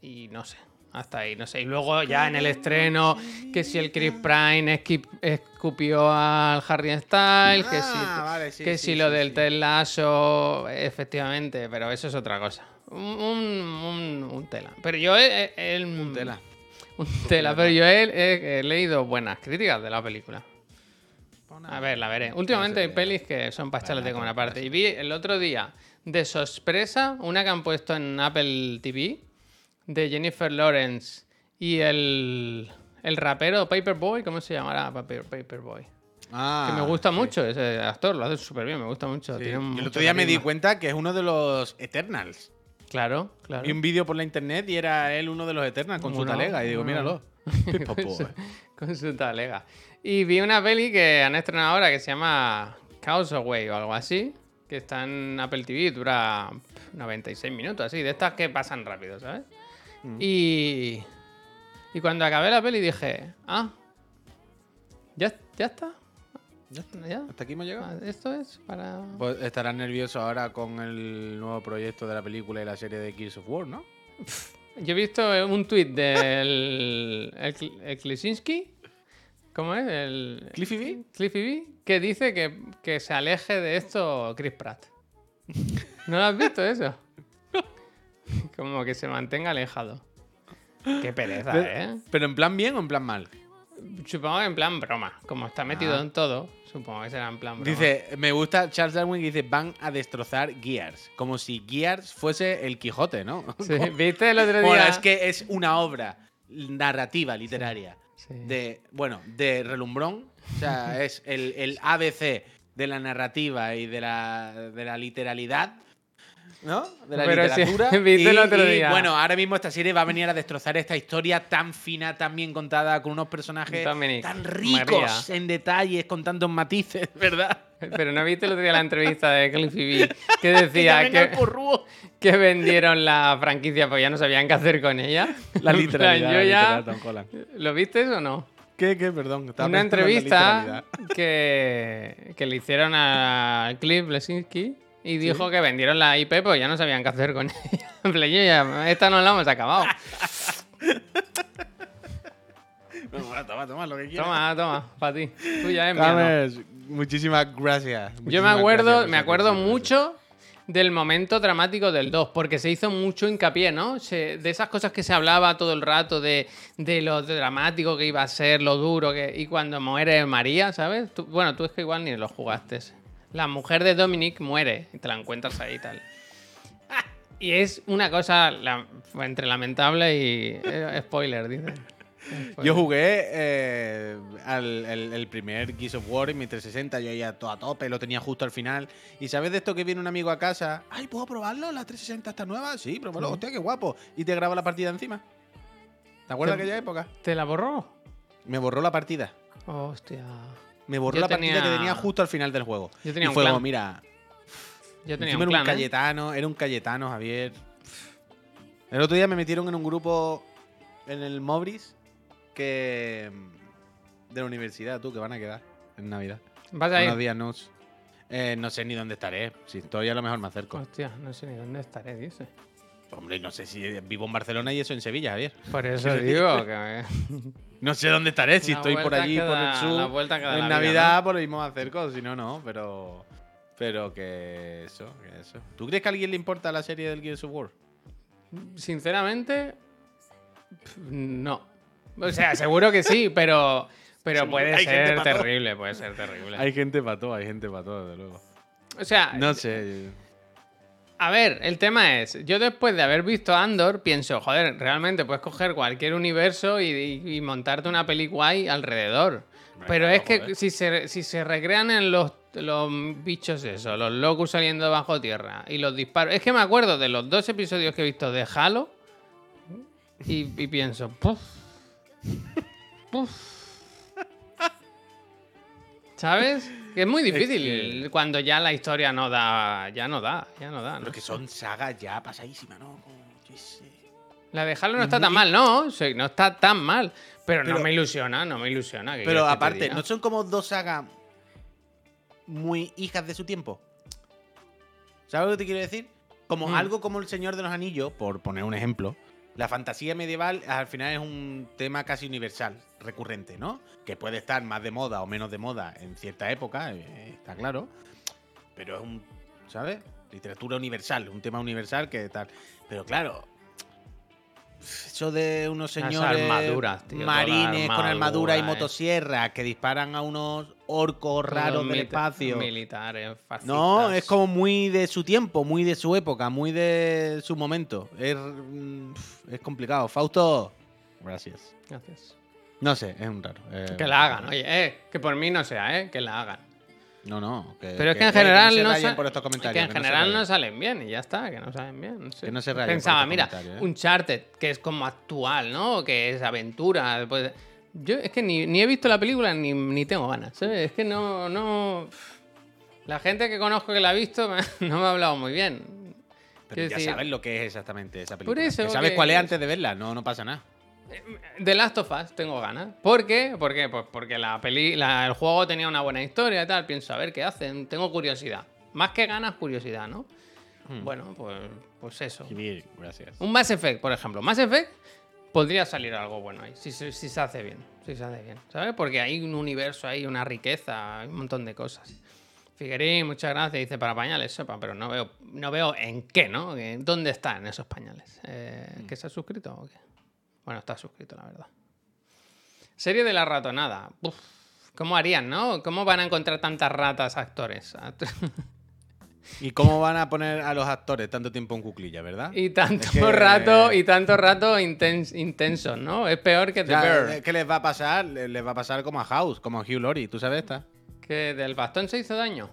Y no sé. Hasta ahí, no sé. Y luego ya en el estreno, que si el Chris esqui- escupió al Harry Styles, que si, Ah, vale, sí, que sí, si lo del. Ted Lasso, efectivamente, pero eso es otra cosa. Un, un- un tela. Pero yo he, he- el- Un tela. un tela, pero yo he, leído buenas críticas de la película. A ver, la veré. Últimamente hay pelis que son pasteles de comer aparte. Y vi el otro día de sorpresa una que han puesto en Apple TV de Jennifer Lawrence y el, el rapero Paperboy, ¿cómo se llamará Paper, Paperboy? Ah, que me gusta sí. mucho ese actor, lo hace súper bien, me gusta mucho. Sí. tiene el otro día me di cuenta que es uno de los Eternals. Claro, claro. Vi un vídeo por la internet y era él uno de los Eternals con su talega. Y digo, míralo. [LAUGHS] Con, su, con su talega. Y vi una peli que han estrenado ahora que se llama Causeway o algo así, que está en Apple TV, dura pf, 96 minutos, así, de estas que pasan rápido, ¿sabes? Mm. Y, y cuando acabé la peli dije, ah, ya, ya está, Ya está. ya, Hasta aquí hemos llegado. Ah, esto es para... Pues estarás nervioso ahora con el nuevo proyecto de la película y la serie de Gears of War, ¿no? Yo he visto un tuit del el, el Klisinski, ¿cómo es? El, ¿Cliffy B? Cliffy B, que dice que, que se aleje de esto Chris Pratt. ¿No lo has visto eso? [LAUGHS] Como que se mantenga alejado. Qué pereza, ¿eh? ¿Pero en plan bien o en plan mal? Supongo que en plan broma. Como está metido Ah. en todo, supongo que será en plan broma. Dice, me gusta Charles Darwin que dice, van a destrozar Gears. Como si Gears fuese el Quijote, ¿no? [LAUGHS] Sí, [LAUGHS] ¿Viste el otro día? Bueno, es que es una obra narrativa, literaria, Sí. de, bueno, de relumbrón. O sea, [LAUGHS] es el, el ABC de la narrativa y de la, de la literalidad. ¿No? De la Pero sí, literatura. [LAUGHS] viste el otro y, día. bueno, ahora mismo esta serie va a venir a destrozar esta historia tan fina, tan bien contada, con unos personajes Dominic, tan ricos María. en detalles, con tantos matices, [LAUGHS] ¿verdad? Pero no viste el otro día la entrevista de Cliffy B que Que decía [LAUGHS] que, porrúo. que vendieron la franquicia porque ya no sabían qué hacer con ella. La literalidad. Yo ya... ¿Lo viste o no? ¿Qué, qué? Perdón. estaba Una entrevista que, que le hicieron a Cliff Lesinski y dijo que vendieron la IP porque ya no sabían qué hacer con [LAUGHS] ella. En plan, ya, esta no la hemos acabado. [LAUGHS] No, bueno, toma, toma, lo que quieras. Toma, toma, para ti. Tuya es mía. no. James, muchísimas gracias. Yo me acuerdo, gracias me acuerdo mucho del momento dramático del 2, porque se hizo mucho hincapié, ¿no? Se- de esas cosas que se hablaba todo el rato, de, de lo dramático que iba a ser, lo duro, que, y cuando muere María, ¿sabes? Tú- bueno, tú es que igual ni lo jugaste. La mujer de Dominic muere y te la encuentras ahí y tal. Y es una cosa la- entre lamentable y... eh, spoiler, dice. Yo jugué eh, al, el, el primer Gears of War en mi 360, yo ya todo a tope, lo tenía justo al final. Y sabes de esto que viene un amigo a casa, ay, ¿puedo probarlo? ¿La 360 está nueva? Sí, pruébalo, Sí. hostia, qué guapo. Y te graba la partida encima. ¿Te acuerdas de aquella época? ¿Te la borró? Me borró la partida. Hostia. Me borró Yo la partida tenía- que tenía justo al final del juego. Yo tenía y un fue clan. como, mira, Yo tenía un era un clan, ¿eh? Cayetano, era un Cayetano, Javier. El otro día me metieron en un grupo en el Mobris que. de la universidad, tú, que van a quedar en Navidad. Vas a ir. Buenos días, Nus. Eh, no sé ni dónde estaré. Si estoy, a lo mejor me acerco. Hostia, no sé ni dónde estaré, dice. Hombre, no sé si vivo en Barcelona y eso en Sevilla, Javier. Por eso digo que [LAUGHS] No sé dónde estaré, si estoy por allí, por el sur. en Navidad, por lo mismo me acerco, si no, no. Pero. Pero que eso, que eso. ¿Tú crees que a alguien le importa la serie del Gears of War? Sinceramente, no. O sea, seguro que sí, pero, pero puede hay ser terrible, puede ser terrible. Hay gente para todo, hay gente para todo, desde luego. O sea, No sé. A ver, el tema es, yo después de haber visto Andor, pienso, joder, realmente puedes coger cualquier universo y, y- y montarte una peli guay alrededor. Pero es que joder. si se, si se recrean en los, los bichos eso, los locus saliendo bajo tierra y los disparos. Es que me acuerdo de los dos episodios que he visto de Halo y, y pienso, "Puf, puf". [LAUGHS] ¿Sabes? Que es muy difícil que- cuando ya la historia no da, ya no da, ya no da. ¿no? Pero que son sagas ya pasadísimas, ¿no? Como, yo sé. La de Halo no está tan mal, no, no está tan mal. Pero, no me ilusiona, no me ilusiona. ¿qué Pero aparte? ¿no son como dos sagas muy hijas de su tiempo? ¿Sabes lo que te quiero decir? Como Mm. algo como El Señor de los Anillos, por poner un ejemplo. La fantasía medieval al final es un tema casi universal, recurrente, ¿no? Que puede estar más de moda o menos de moda en cierta época, eh, está claro. Pero es un, ¿sabes? Literatura universal, un tema universal que tal. Pero claro, eso de unos señores armaduras, tío, marines con armadura y eh. motosierra que disparan a unos orcos raros del espacio. Militares, fascistas. No, es como muy de su tiempo, muy de su época, muy de su momento. Es, mm, es complicado. Fausto, gracias. Gracias. No sé, es un raro. eh, Que la hagan, oye, eh, que por mí no sea, eh, que la hagan. No, no. Que, Pero es que en general no, no, se por estos que comentarios. en que se general no salen bien y ya está, que no salen bien. no sé. Que no se por Pensaba, estos mira, ¿eh? Uncharted, que es como actual, ¿no? Que es aventura. de- Yo es que ni, ni he visto la película ni, ni tengo ganas, ¿sabes? Es que no, no. La gente que conozco que la ha visto me- [LAUGHS] no me ha hablado muy bien. Pero Quiero ya decir- sabes lo que es exactamente esa Por película. eso Que sabes que- cuál es antes de verla, no, no pasa nada. The Last of Us tengo ganas. ¿Por qué? ¿Por qué? Pues porque la peli, la- el juego tenía una buena historia y tal. Pienso, a ver qué hacen. Tengo curiosidad. Más que ganas, curiosidad, ¿no? Hmm. Bueno, pues, pues eso. Bien, gracias. Un Mass Effect, por ejemplo. Mass Effect podría salir algo bueno ahí, si, se- si se hace bien. Si se hace bien, ¿sabes? Porque hay un universo, hay una riqueza, hay un montón de cosas. Figuerín, muchas gracias. Dice para pañales, sepa, pero no veo, no veo en qué, ¿no? Que- ¿Dónde están esos pañales? Eh, ¿Que se ha suscrito o qué? Bueno, está suscrito, la verdad. Serie de la ratonada. Uf, ¿Cómo harían, no? ¿Cómo van a encontrar tantas ratas actores? [LAUGHS] ¿Y cómo van a poner a los actores tanto tiempo en cuclilla, verdad? Y tanto Es que- rato, y tanto rato intens- intensos, ¿no? Es peor que The Ya, Bear. ¿Qué les va a pasar? Le- Les va a pasar como a House, como a Hugh Laurie. ¿Tú sabes esta? Que del bastón se hizo daño.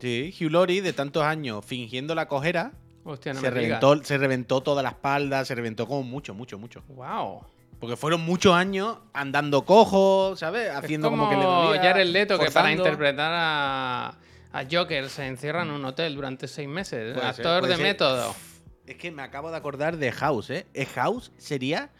Sí, Hugh Laurie, de tantos años fingiendo la cojera, Hostia, no se, me digas. reventó, se reventó toda la espalda, se reventó como mucho, mucho, mucho. Wow. Porque fueron muchos años andando cojo, ¿sabes? Haciendo es como, como, que le dolía. Jared Leto, que para forzando. interpretar a, a Joker se encierra en un hotel durante seis meses. Puede Actor de ser. método. Es que me acabo de acordar de House, ¿eh? House sería.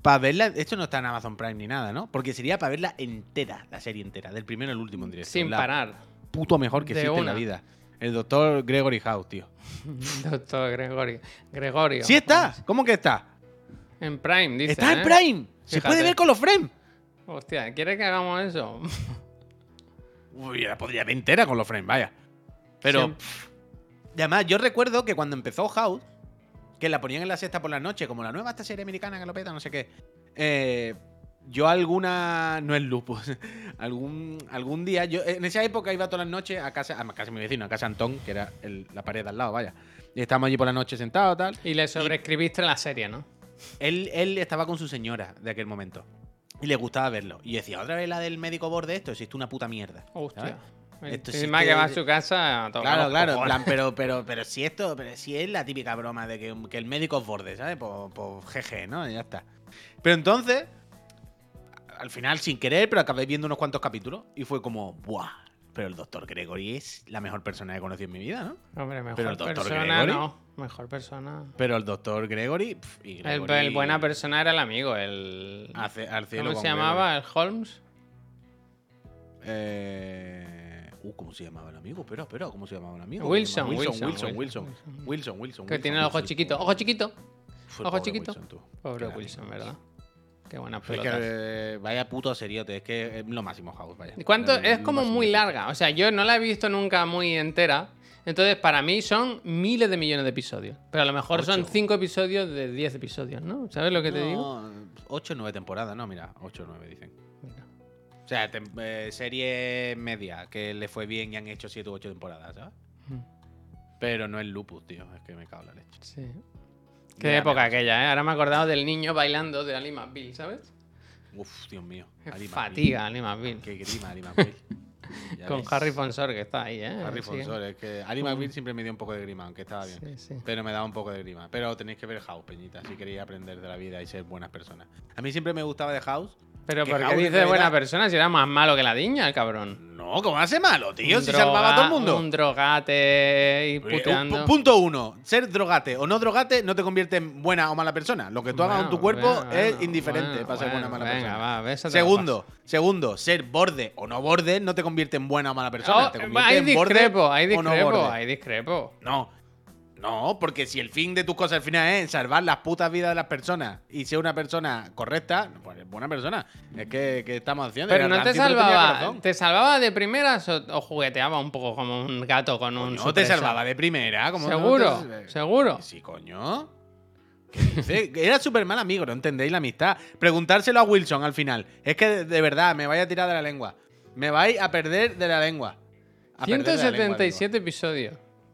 Para verla. Esto no está en Amazon Prime ni nada, ¿no? Porque sería para verla entera, la serie entera, del primero al último en directo. Sin La parar. Puto mejor que De existe en la vida. El doctor Gregory House, tío. [LAUGHS] Doctor Gregorio. Gregorio. ¡Sí está! ¿Cómo que está? En Prime, dice. ¡Está en ¿eh? Prime! ¡Se puede ver con los frames! Hostia, ¿quieres que hagamos eso? [LAUGHS] Uy, la podría ver entera con los frames, vaya. Pero. Y además, yo recuerdo que cuando empezó House, que la ponían en la sexta por la noche, como la nueva esta serie americana que lo peta, no sé qué. eh, yo alguna. No es lupus. [LAUGHS] algún, algún día. Yo en esa época iba todas las noches a casa. A casa de mi vecino, a casa Antón, que era el- la pared de al lado, vaya. Y estábamos allí por la noche sentados tal. Y le sobreescribiste la serie, ¿no? Él, él estaba con su señora de aquel momento. Y le gustaba verlo. Y decía, otra vez la del médico borde esto, existe una puta mierda. Hostia. Esto sí que que- va a su casa a Claro, claro, plan, pero, [LAUGHS] pero, pero si esto, pero si es la típica broma de que, que el médico es borde, ¿sabes? Pues, pues jeje, ¿no? Y ya está. Pero entonces, al final, sin querer, pero acabé viendo unos cuantos capítulos y fue como, ¡buah! Pero el doctor Gregory es la mejor persona que he conocido en mi vida, ¿no? Hombre, mejor Pero el doctor persona Gregory- no. Mejor persona. Pero el doctor Gregory. pf, y El, Gregory el buena persona era el amigo, el. hace- al cielo ¿Cómo con se llamaba? ¿El Holmes? Gregory. Eh, uh, ¿cómo se llamaba el amigo? Espera, espera, ¿cómo se llamaba el amigo? Wilson, Wilson, Wilson, Wilson, Wilson, Wilson. Wilson, Wilson. Que Wilson, tiene el ojo Wilson. chiquito. ¡Ojo chiquito! Fue ojo pobre chiquito. Wilson, tú. Pobre Qué Wilson. ¿verdad? Qué buena Es que, pelota. eh, vaya puto seriote, es que es lo máximo House, vaya. ¿Cuánto? Es como muy larga. O sea, yo no la he visto nunca muy entera. Entonces, para mí son miles de millones de episodios. Pero a lo mejor son cinco episodios de 10 episodios, ¿no? ¿Sabes lo que te digo? No, 8 o 9 temporadas, no, mira, 8 o 9 dicen. Mira. O sea, eh, serie media, que le fue bien y han hecho 7 u 8 temporadas, ¿sabes? Mm. Pero no es lupus, tío, es que me cago en la leche. Sí. Qué época aquella, ¿eh? Ahora me he acordado del niño bailando de Ali McBeal, ¿sabes? Uf, Dios mío. Fatiga Ali McBeal. Qué grima, Ali McBeal. [LAUGHS] [LAUGHS] Con ves. Harry Fonsor, que está ahí, ¿eh? Harry Sí. Fonsor, es que Ali McBeal siempre me dio un poco de grima, aunque estaba bien. Sí, sí. Pero me daba un poco de grima. Pero tenéis que ver House, Peñita, si queréis aprender de la vida y ser buenas personas. A mí siempre me gustaba de House. Pero ¿por qué House en dice buena persona si era más malo que la diña, el cabrón? No, ¿cómo hace malo, tío? Un si salvaba a todo el droga- mundo. Un drogate y Eh, puteando. pu- Punto uno. Ser drogate o no drogate no te convierte en buena o mala persona. Lo que tú hagas con tu Bueno, cuerpo bueno, es bueno, indiferente bueno, para ser buena o bueno, mala venga, persona. va, Segundo, segundo, ser borde o no borde no te convierte en buena o mala persona. Oh, te convierte ahí en borde discrepo, ahí o no discrepo, borde. ahí discrepo. No. No, porque si el fin de tus cosas al final es salvar las putas vidas de las personas y ser una persona correcta, pues es buena persona. Es que, que estamos haciendo. Pero no te salvaba, corazón. ¿te salvaba de primeras o, o jugueteaba un poco como un gato con un No te salvaba de primera. como ¿Seguro? ¿Seguro? Sí, coño. ¿Qué dice? [LAUGHS] Que Era súper mal amigo, no entendéis la amistad. Preguntárselo a Wilson al final. Es que de, verdad, me vais a tirar de la lengua. Me vais a perder de la lengua. A perder de la lengua, 177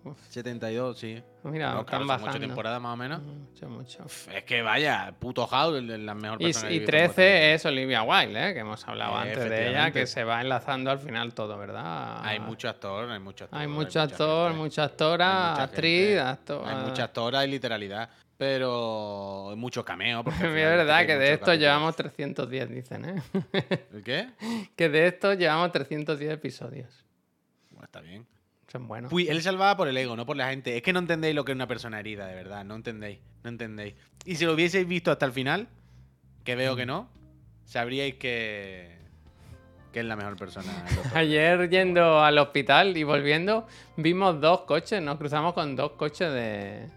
episodios. 72, sí. Mira, No, están claro, son bajando. temporadas más o menos. Mucho, mucho. Es que vaya, puto House, la mejor Y, persona y vuestra 13 vida. es Olivia Wilde, ¿eh? que hemos hablado Eh, antes de ella, que se va enlazando al final todo, ¿verdad? Hay mucho actor, hay mucho actor. Hay mucho mucha actor, gente. mucha actora, Hay mucha actriz, actor. Hay mucha actora y literalidad, pero hay mucho cameo. porque [LAUGHS] al Es verdad que de muchos estos capítulos. llevamos 310, dicen, ¿eh? ¿El qué? [LAUGHS] que de estos llevamos 310 episodios. Bueno, está bien. Son buenos. Fui- él salvaba por el ego, no por la gente. Es que no entendéis lo que es una persona herida, de verdad. No entendéis. No entendéis. Y si lo hubieseis visto hasta el final, que veo Mm. que no, sabríais que, que es la mejor persona. [LAUGHS] Ayer yendo al hospital y volviendo, vimos dos coches, nos cruzamos con dos coches de,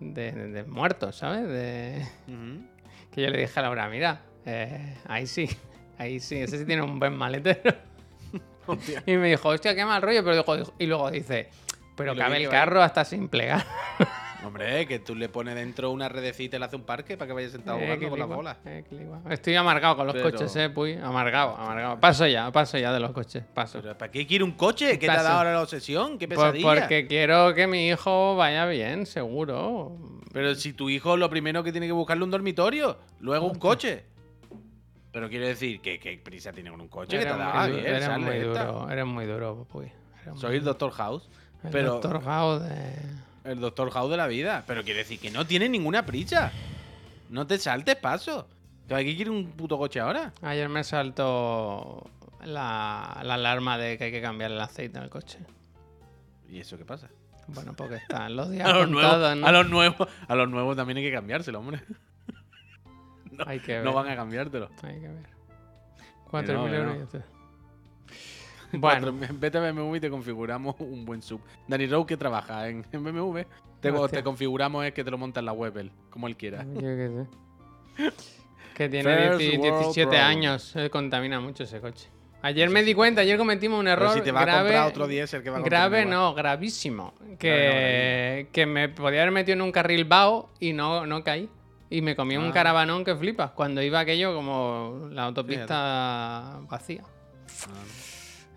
de, de- de muertos, ¿sabes? De, que yo le dije a Laura, mira, eh, ahí sí, ahí sí, ese sí tiene un buen maletero. Hostia. Y me dijo, hostia, qué mal rollo, pero dijo- y luego dice, pero Y cabe el carro hasta sin plegar. [LAUGHS] Hombre, que tú le pones dentro una redecita y le haces un parque para que vaya sentado Eh, jugando con las bolas. eh. Estoy amargado con los Pero- coches, eh, puy, amargado, amargado. Paso ya, paso ya de los coches, paso. Pero, ¿Para qué quiere un coche? ¿Qué te ha dado ahora la obsesión? ¿Qué Por- pesadilla? porque quiero que mi hijo vaya bien, seguro. Pero si tu hijo lo primero que tiene que buscarle un dormitorio, luego un coche. Pero quiero decir, que ¿qué prisa tiene con un coche? Que te muy, bien, duro, eres muy duro, Soy el. Doctor House. El pero doctor House de... el Doctor House de la vida. Pero quiere decir que no tiene ninguna prisa. No te saltes paso. ¿Para qué quiere un puto coche ahora? Ayer me saltó la, la alarma de que hay que cambiar el aceite en el coche. ¿Y eso qué pasa? Bueno, porque están los [LAUGHS] días A los, nuevos, contados, ¿no? a los nuevos, a los nuevos también hay que cambiárselo, hombre. Hay que ver. No van a cambiártelo. Hay que ver. 4.000 no, que euros. no. [LAUGHS] Bueno, Vete a BMW y te configuramos un buen sub. Dani Rowe que trabaja en, en BMW. Te, configuramos es que te lo monta en la web él, como él quiera. yo qué sé. [LAUGHS] Que tiene First 10 world 17 problem. años. Él contamina mucho ese coche. Ayer me di cuenta, ayer cometimos un Pero error si te va a grave. comprar otro diésel que va a Grave no, gravísimo. Que, que me podía haber metido en un carril bao y no, no caí. Y me comí un Ah. caravanón que flipas. Cuando iba aquello como la autopista vacía. igual.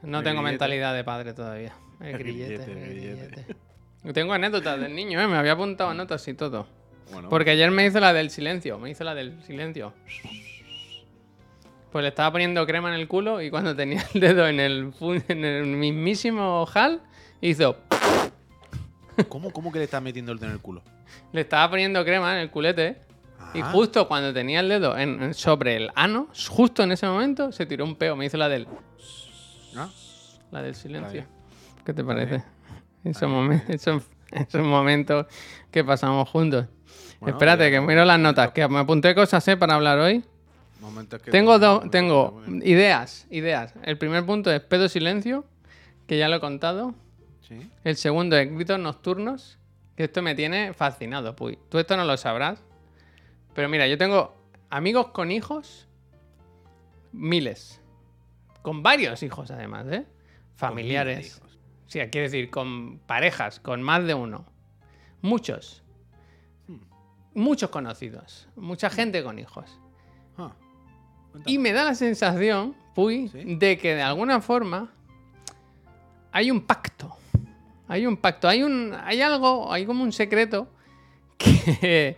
No tengo grillete. mentalidad de padre todavía. El, [LAUGHS] El grillete, grillete, el grillete. Tengo anécdotas del niño, ¿eh? Me había apuntado notas y todo. Bueno, Porque ayer me hizo la del silencio. Me hizo la del silencio. Pues le estaba poniendo crema en el culo y cuando tenía el dedo en el, en el mismísimo hal, hizo. ¿cómo, ¿cómo que le estás metiendo el dedo en el culo? Le estaba poniendo crema en el culete. Y Ah. justo cuando tenía el dedo en- en- sobre el ano, justo en ese momento, se tiró un peo. Me hizo la del, ¿No? la del silencio. ¿Qué te parece? Esos, momen- esos, esos momentos que pasamos juntos. Bueno, Espérate, que miro las notas, que me apunté cosas ¿eh? para hablar hoy. Momentos que Tengo, te- dos, tengo ideas, ideas. El primer punto es pedo silencio, que ya lo he contado. Sí. El segundo es gritos nocturnos, que esto me tiene fascinado, Puy. Tú esto no lo sabrás. Pero mira, yo tengo amigos con hijos, miles. Con varios hijos, además, ¿eh? Familiares. Sí, quiero decir, con parejas, con más de uno. Muchos. Hmm. Muchos conocidos. Mucha gente con hijos. Ah. Y me da la sensación, Puy, ¿Sí? de que de alguna forma hay un pacto. Hay un pacto. Hay un. Hay algo. Hay como un secreto [LAUGHS] que.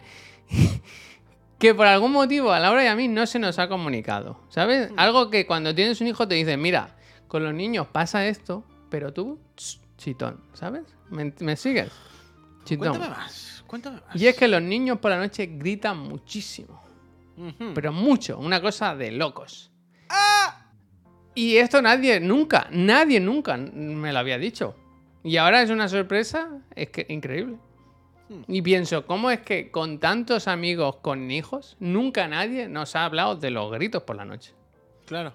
Que por algún motivo a Laura y a mí no se nos ha comunicado. ¿Sabes? Algo que cuando tienes un hijo te dicen, mira, con los niños pasa esto, pero tú, ch, chitón, ¿sabes? ¿Me, me sigues? Chitón. Cuéntame más. Cuéntame más. Y es que los niños por la noche gritan muchísimo pero mucho, una cosa de locos. Y esto nadie, nunca, nadie nunca me lo había dicho. Y ahora es una sorpresa, es que increíble. Y pienso, ¿cómo es que con tantos amigos con hijos, nunca nadie nos ha hablado de los gritos por la noche? Claro.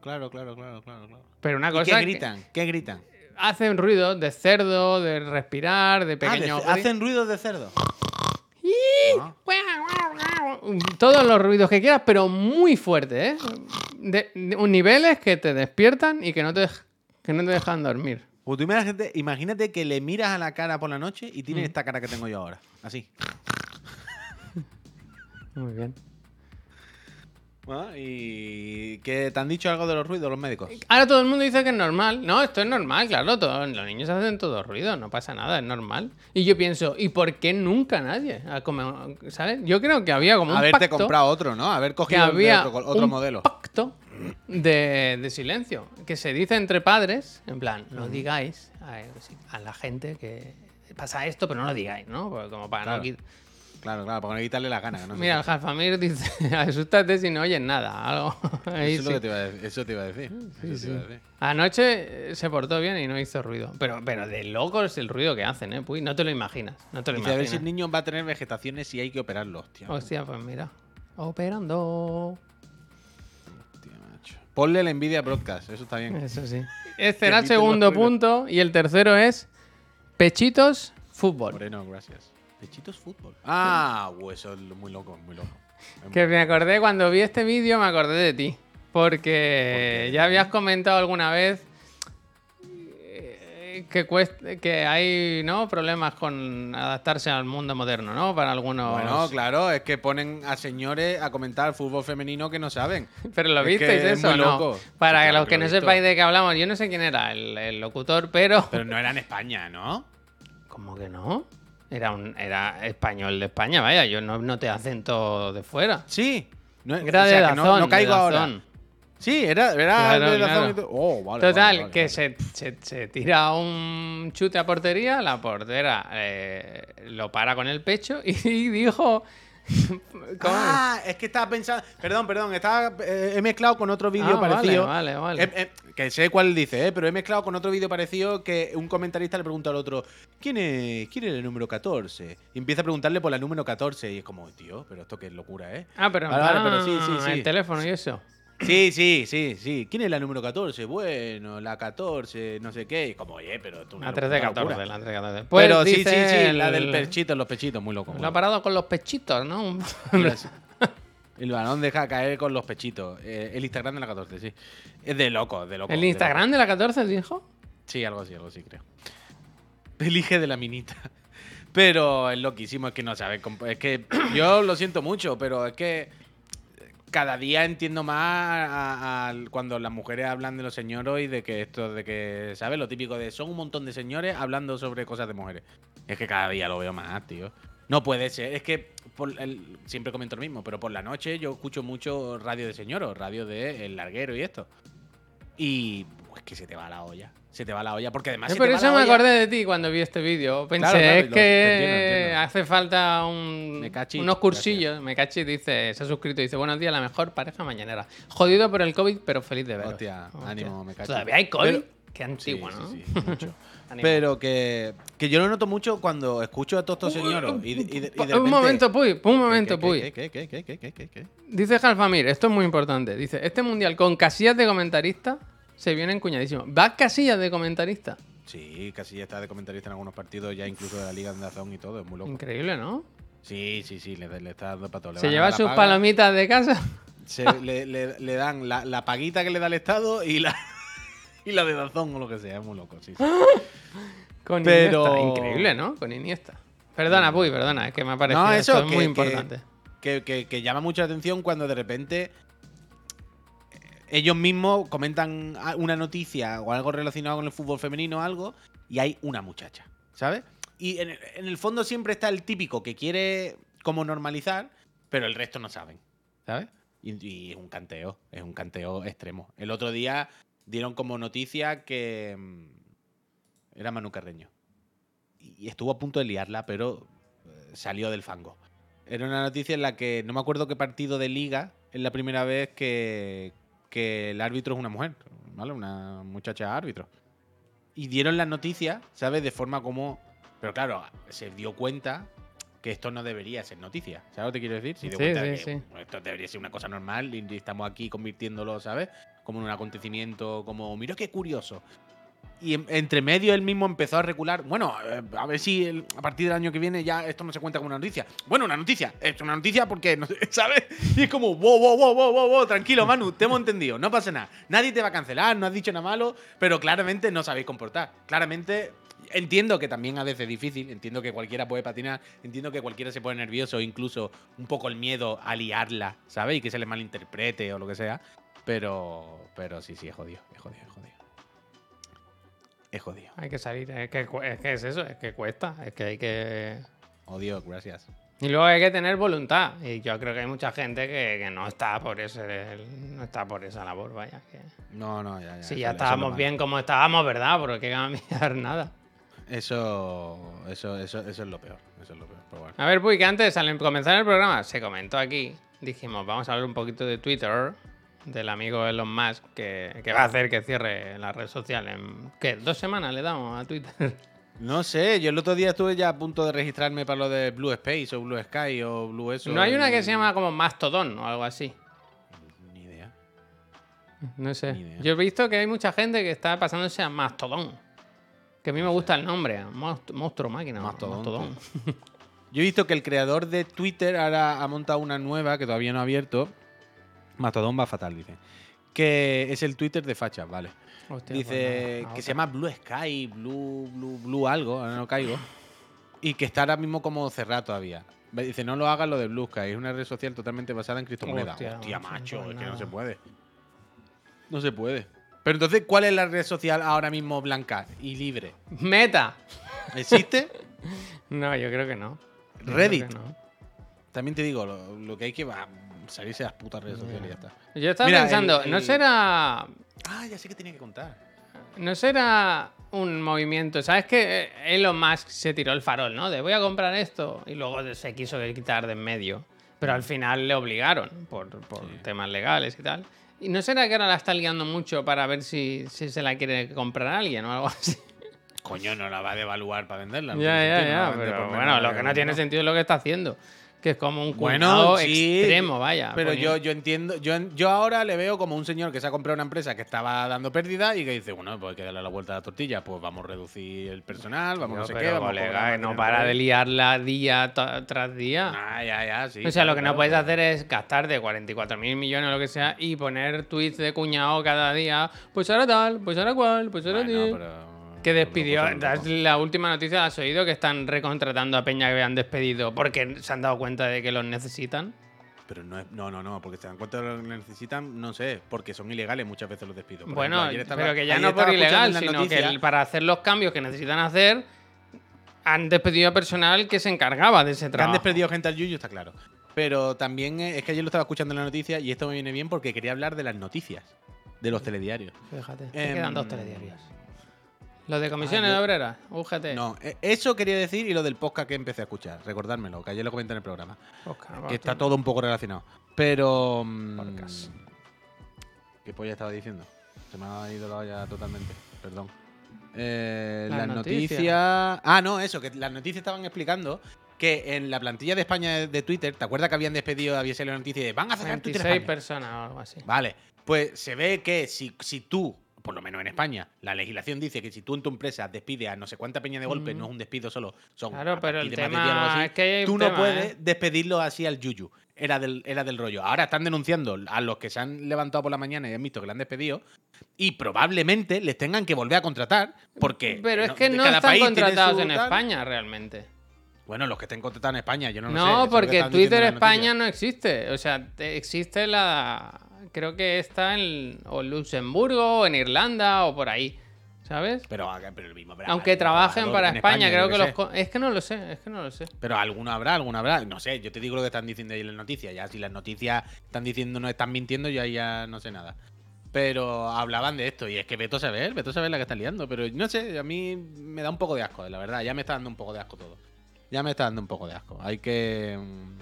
Claro, claro, claro, claro, claro. Pero una ¿Y cosa qué que gritan? ¿Qué gritan? hacen ruido de cerdo, de respirar, de Ah, de- pequeños hacen ruidos de cerdo. Ah. Todos los ruidos que quieras, pero muy fuerte, ¿eh? De, de- un niveles que te despiertan y que no te, que no te dejan dormir. Pues tú imagínate, imagínate que le miras a la cara por la noche y Mm. tiene esta cara que tengo yo ahora. Así. Muy bien. Ah, ¿Y qué te han dicho algo de los ruidos los médicos? Ahora todo el mundo dice que es normal. No, esto es normal, claro. todos los niños hacen todo ruido, no pasa nada, es normal. Y yo pienso, ¿y por qué nunca nadie? ha ¿Sabes? Yo creo que había como un Haberte pacto, comprado otro, ¿no? Haber que cogido de había otro, otro un modelo. pacto de, de silencio que se dice entre padres, en plan, no digáis a, a la gente que pasa esto, pero no lo digáis, ¿no? Porque como para Claro. no quit- Claro, claro, para no quitarle la gana. que no Mira, el. Jalfamir dice, [LAUGHS] asústate si no oyes nada. Algo. Ahí eso, es sí. lo que te iba a decir. Eso te iba a decir. Eso te iba a decir. Anoche se portó bien y no hizo ruido. Pero, pero de locos el ruido que hacen, ¿eh? Puy, no te lo imaginas. No te lo a ver si el niño va a tener vegetaciones si hay que operarlo, hostia. Hostia, pues mira. Operando. Ponle la envidia a broadcast, eso está bien. Eso sí. Este será el segundo punto. Y el tercero es Pechitos Fútbol. Moreno, gracias. Pechitos fútbol. Ah, eso es muy loco, muy loco. Es muy- Que me acordé cuando vi este vídeo, me acordé de ti. Porque ya habías comentado alguna vez que, cuest- que hay ¿no? problemas con adaptarse al mundo moderno, ¿no? Para algunos. Bueno, claro, es que ponen a señores a comentar fútbol femenino que no saben. [LAUGHS] Pero lo Es visteis es eso, muy ¿no? Para claro los que no visto. sepáis de qué hablamos, yo no sé quién era el, el locutor, pero. [LAUGHS] Pero no era en España, ¿no? ¿Cómo que no? Era un era español de España, vaya, yo no, no te acento de fuera. Sí. No, Era o de sea, que no, de caigo ahora. Sí, era, era Claro, de. Oh, vale, Total, vale, vale, que vale. Se, se- se tira un chute a portería, la portera eh, lo para con el pecho [LAUGHS] y dijo... ¿Cómo? Ah, es que estaba pensando. Perdón, perdón, estaba, eh, he mezclado con otro vídeo Ah, vale, parecido. vale, vale. Eh, eh, que sé cuál dice, eh, pero he mezclado con otro vídeo parecido que un comentarista le pregunta al otro: ¿Quién es, quién es el número 14? Y empieza a preguntarle por la número 14. Y es como, tío, pero esto qué locura, ¿eh? Ah, pero, Vale, vale, plan, pero sí, sí, sí. el teléfono y eso. Sí, sí, sí, sí. ¿Quién es la número 14? Bueno, la 14, no sé qué. Y como, oye, pero tú. La 3 de 14, la 3 de 14. Pues pero sí, sí, sí, la el- del pechito, los pechitos, muy loco. Lo ha parado con los pechitos, ¿no? [LAUGHS] El balón deja caer con los pechitos. Eh, el Instagram de la 14, sí. Es de loco, de loco. ¿El de Instagram de la 14 dijo? Sí, algo así, algo así, creo. Elige de la minita. [LAUGHS] Pero es loquísimo, es que no sabes. comp- Es que yo lo siento mucho, pero es que cada día entiendo más a- cuando las mujeres hablan de los señoros y de que esto, de que, ¿sabes? Lo típico de son un montón de señores hablando sobre cosas de mujeres. Es que cada día lo veo más, tío. No puede ser. Es que siempre comento lo mismo, pero por la noche yo escucho mucho radio de señoros, radio de El Larguero y esto. Y pues que se te va la olla. Se te va la olla porque además se por eso me olla- acordé de ti cuando vi este vídeo. Pensé, Claro, claro, es lo- que te entiendo, entiendo. hace falta un, Me cachi, unos cursillos. Me cachi dice, se ha suscrito y dice, buenos días, la mejor pareja mañanera. Jodido por el COVID, pero feliz de veros. Hostia, ánimo, me cachi. Todavía hay COVID. Pero- Qué antiguo, Sí, ¿no? sí, sí, [LAUGHS] mucho. Pero que, que yo lo noto mucho cuando escucho a todos estos señores. Y, de- un momento, Puy, un momento, ¿Qué, Puy. qué, qué, qué, qué? Dice Jalfamir, esto es muy importante. Dice, este mundial con casillas de comentarista se viene encuñadísimo. ¿Va casillas de comentarista? Sí, casi ya está de comentarista en algunos partidos, ya incluso de la Liga de Dazón y todo, es muy loco. Increíble, ¿no? Sí, sí, sí, le, le está dando para todo. Le Se lleva sus paga, palomitas de casa. se- le, le- le dan la, la paguita que le da el Estado y la, [LAUGHS] y la de Dazón o lo que sea, es muy loco, sí. sí. [GASPS] Con Pero- Iniesta. Increíble, ¿no? Con Iniesta. Perdona, Puy, perdona, es que me ha parecido No, esto eso es que- muy importante. que, que- que llama mucha atención cuando de repente ellos mismos comentan una noticia o algo relacionado con el fútbol femenino o algo y hay una muchacha, ¿sabes? Y en el, en el fondo siempre está el típico que quiere como normalizar, pero el resto no saben, ¿sabes? Y, y es un canteo, es un canteo extremo. El otro día dieron como noticia que mm, era Manu Carreño. Y estuvo a punto de liarla, pero eh, salió del fango. Era una noticia en la que no me acuerdo qué partido de liga es la primera vez que, que el árbitro es una mujer, ¿vale? Una muchacha árbitro. Y dieron las noticias, ¿sabes? De forma como... Pero claro, se dio cuenta que esto no debería ser noticia. ¿Sabes lo que te quiero decir? Se dio Sí, cuenta sí, que sí. bueno, esto debería ser una cosa normal y estamos aquí convirtiéndolo, ¿sabes? Como en un acontecimiento, como, mira qué curioso. Y en- entre medio él mismo empezó a recular. Bueno, eh, a ver si a partir del año que viene ya esto no se cuenta como una noticia. Bueno, una noticia. Es una noticia porque, [LAUGHS] ¿sabes? Y es como, wow, wow, wow, wow, wow, wow, tranquilo, Manu, te hemos entendido. No pasa nada. Nadie te va a cancelar, no has dicho nada malo, pero claramente no sabéis comportar. Claramente Entiendo que también a veces es difícil, entiendo que cualquiera puede patinar, entiendo que cualquiera se pone nervioso, incluso un poco el miedo a liarla, ¿sabes? Y que se le malinterprete o lo que sea. Pero, pero sí, sí, es jodido, es jodido, es jodido. Hay que salir, es que, es que es eso, es que cuesta, es que hay que... Odio, gracias. Y luego hay que tener voluntad. Y yo creo que hay mucha gente que, que no está por ese, no está por esa labor, vaya. Que... No, no, ya, ya. Si eso- eso ya es estábamos bien como estábamos, ¿verdad? Porque hay que cambiar [LAUGHS] nada. Eso, eso, eso, eso es lo peor. Eso es lo peor. Pero bueno. A ver, Puy, que antes, al comenzar el programa, se comentó aquí. Dijimos, vamos a hablar un poquito de Twitter, del amigo Elon Musk, que, que va a hacer que cierre la red social en. ¿Qué? ¿Dos semanas le damos a Twitter? [LAUGHS] No sé, yo el otro día estuve ya a punto de registrarme para lo de Blue Space o Blue Sky o Blue eso. ¿No hay una que se llama como Mastodon o algo así? Ni idea. No sé. Idea. Yo he visto que hay mucha gente que está pasándose a Mastodon. Que a mí me gusta el nombre. Monst- Monstruo máquina. Mastodon, Mastodon. [LAUGHS] Yo he visto que el creador de Twitter ahora ha montado una nueva que todavía no ha abierto. Mastodon va fatal, dice. Que es el Twitter de fachas, vale. Hostia, Dice pues que se llama Blue Sky, Blue, Blue, Blue algo, ahora no caigo. Y que está ahora mismo como cerrado todavía. Dice, no lo hagas lo de Blue Sky, es una red social totalmente basada en criptomonedas. Hostia, Hostia, macho, pues es que no se puede. No se puede. Pero entonces, ¿cuál es la red social ahora mismo blanca y libre? Meta. ¿Existe? [LAUGHS] No, yo creo que no. Yo Reddit. que no. También te digo, lo, lo que hay que salirse de las putas redes sociales y ya está. Yo estaba Mira, pensando, el- ¿no el- será Ah, ya sé que tenía que contar. no será un movimiento? ¿Sabes que Elon Musk se tiró el farol, ¿no? De voy a comprar esto y luego se quiso quitar de en medio, pero al final le obligaron por, por temas legales y tal. ¿Y no será que ahora la está liando mucho para ver si, si se la quiere comprar alguien o algo así? Coño, no la va a devaluar para venderla. ya, no tiene ya, sentido, no la por lo que no tiene sentido es lo que está haciendo, que es como un Bueno, cuñado sí, extremo, vaya. Pero yo, poniendo- yo entiendo, yo, en- yo ahora le veo como un señor que se ha comprado una empresa que estaba dando pérdida y que dice, bueno, pues hay que darle la vuelta a la tortilla, pues vamos a reducir el personal, vamos no sé Tío, qué, vamos a colega, más no para de liarla día tras día. Ah, ya, ya, sí. o sea, lo claro, que no claro, puedes hacer es gastarte 44 mil millones o lo que sea y poner tweets de cuñado cada día. Pues ahora tal, pues ahora cual, pues ahora Bueno, Que despidió. La última noticia has oído que están recontratando a Peña que habían despedido porque se han dado cuenta de que los necesitan. Pero no, es, no, no, no, porque se dan cuenta de lo que necesitan, no sé, porque son ilegales muchas veces los despidos. Por bueno, ejemplo, estaba- pero que ya no por ilegal, sino que noticias- para hacer los cambios que necesitan hacer han despedido a personal que se encargaba de ese Que han trabajo. despedido gente al Yuyu, está claro. Pero también eh, es que ayer lo estaba escuchando en la noticia y esto me viene bien porque quería hablar de las noticias, de los telediarios. Fíjate, te Em, quedan dos telediarios. Los de comisiones Ah, yo- obreras, UGT. No, eh, eso quería decir y lo del podcast que empecé a escuchar, recordármelo, que ayer lo comenté en el programa. Que está tío. todo un poco relacionado. Pero. mm, Podcast. ¿Qué polla estaba diciendo? Se me ha ido la olla totalmente. Perdón. Eh, Las las noticias. noticias. Ah, no, eso, que las noticias estaban explicando que en la plantilla de España de- Twitter, ¿te acuerdas que habían despedido, había salido la noticia de van a cerrar Twitter 26 España? personas o algo así. Vale, pues se ve que si, si tú, por lo menos en España, la legislación dice que si tú en tu empresa despides a no sé cuánta peña de golpe, Mm. no es un despido solo, son Claro, pero el tema así, es que tú no tema, puedes ¿eh? despedirlo así al yuyu. Era del, era del rollo. Ahora están denunciando a los que se han levantado por la mañana y han visto que le han despedido y probablemente les tengan que volver a contratar porque... Pero es que no están contratados en tal. España realmente. Bueno, los que estén contratados en España, yo no lo sé. No, porque Twitter España no existe. O sea, te- existe la. Creo que está en o en Luxemburgo o en Irlanda o por ahí. ¿Sabes? Pero, pero el mismo, pero Aunque trabajen para en España, creo que los. sé. Es que no lo sé, es que no lo sé. Pero alguno habrá, alguno habrá. No sé, yo te digo lo que están diciendo ahí en las noticias. Ya si las noticias están diciendo no están mintiendo, yo ahí ya no sé nada. Pero hablaban de esto y es que veto a saber, veto a saber la que está liando. Pero no sé, a mí me da un poco de asco, la verdad. Ya me está dando un poco de asco todo. Ya me está dando un poco de asco. Hay que... mm,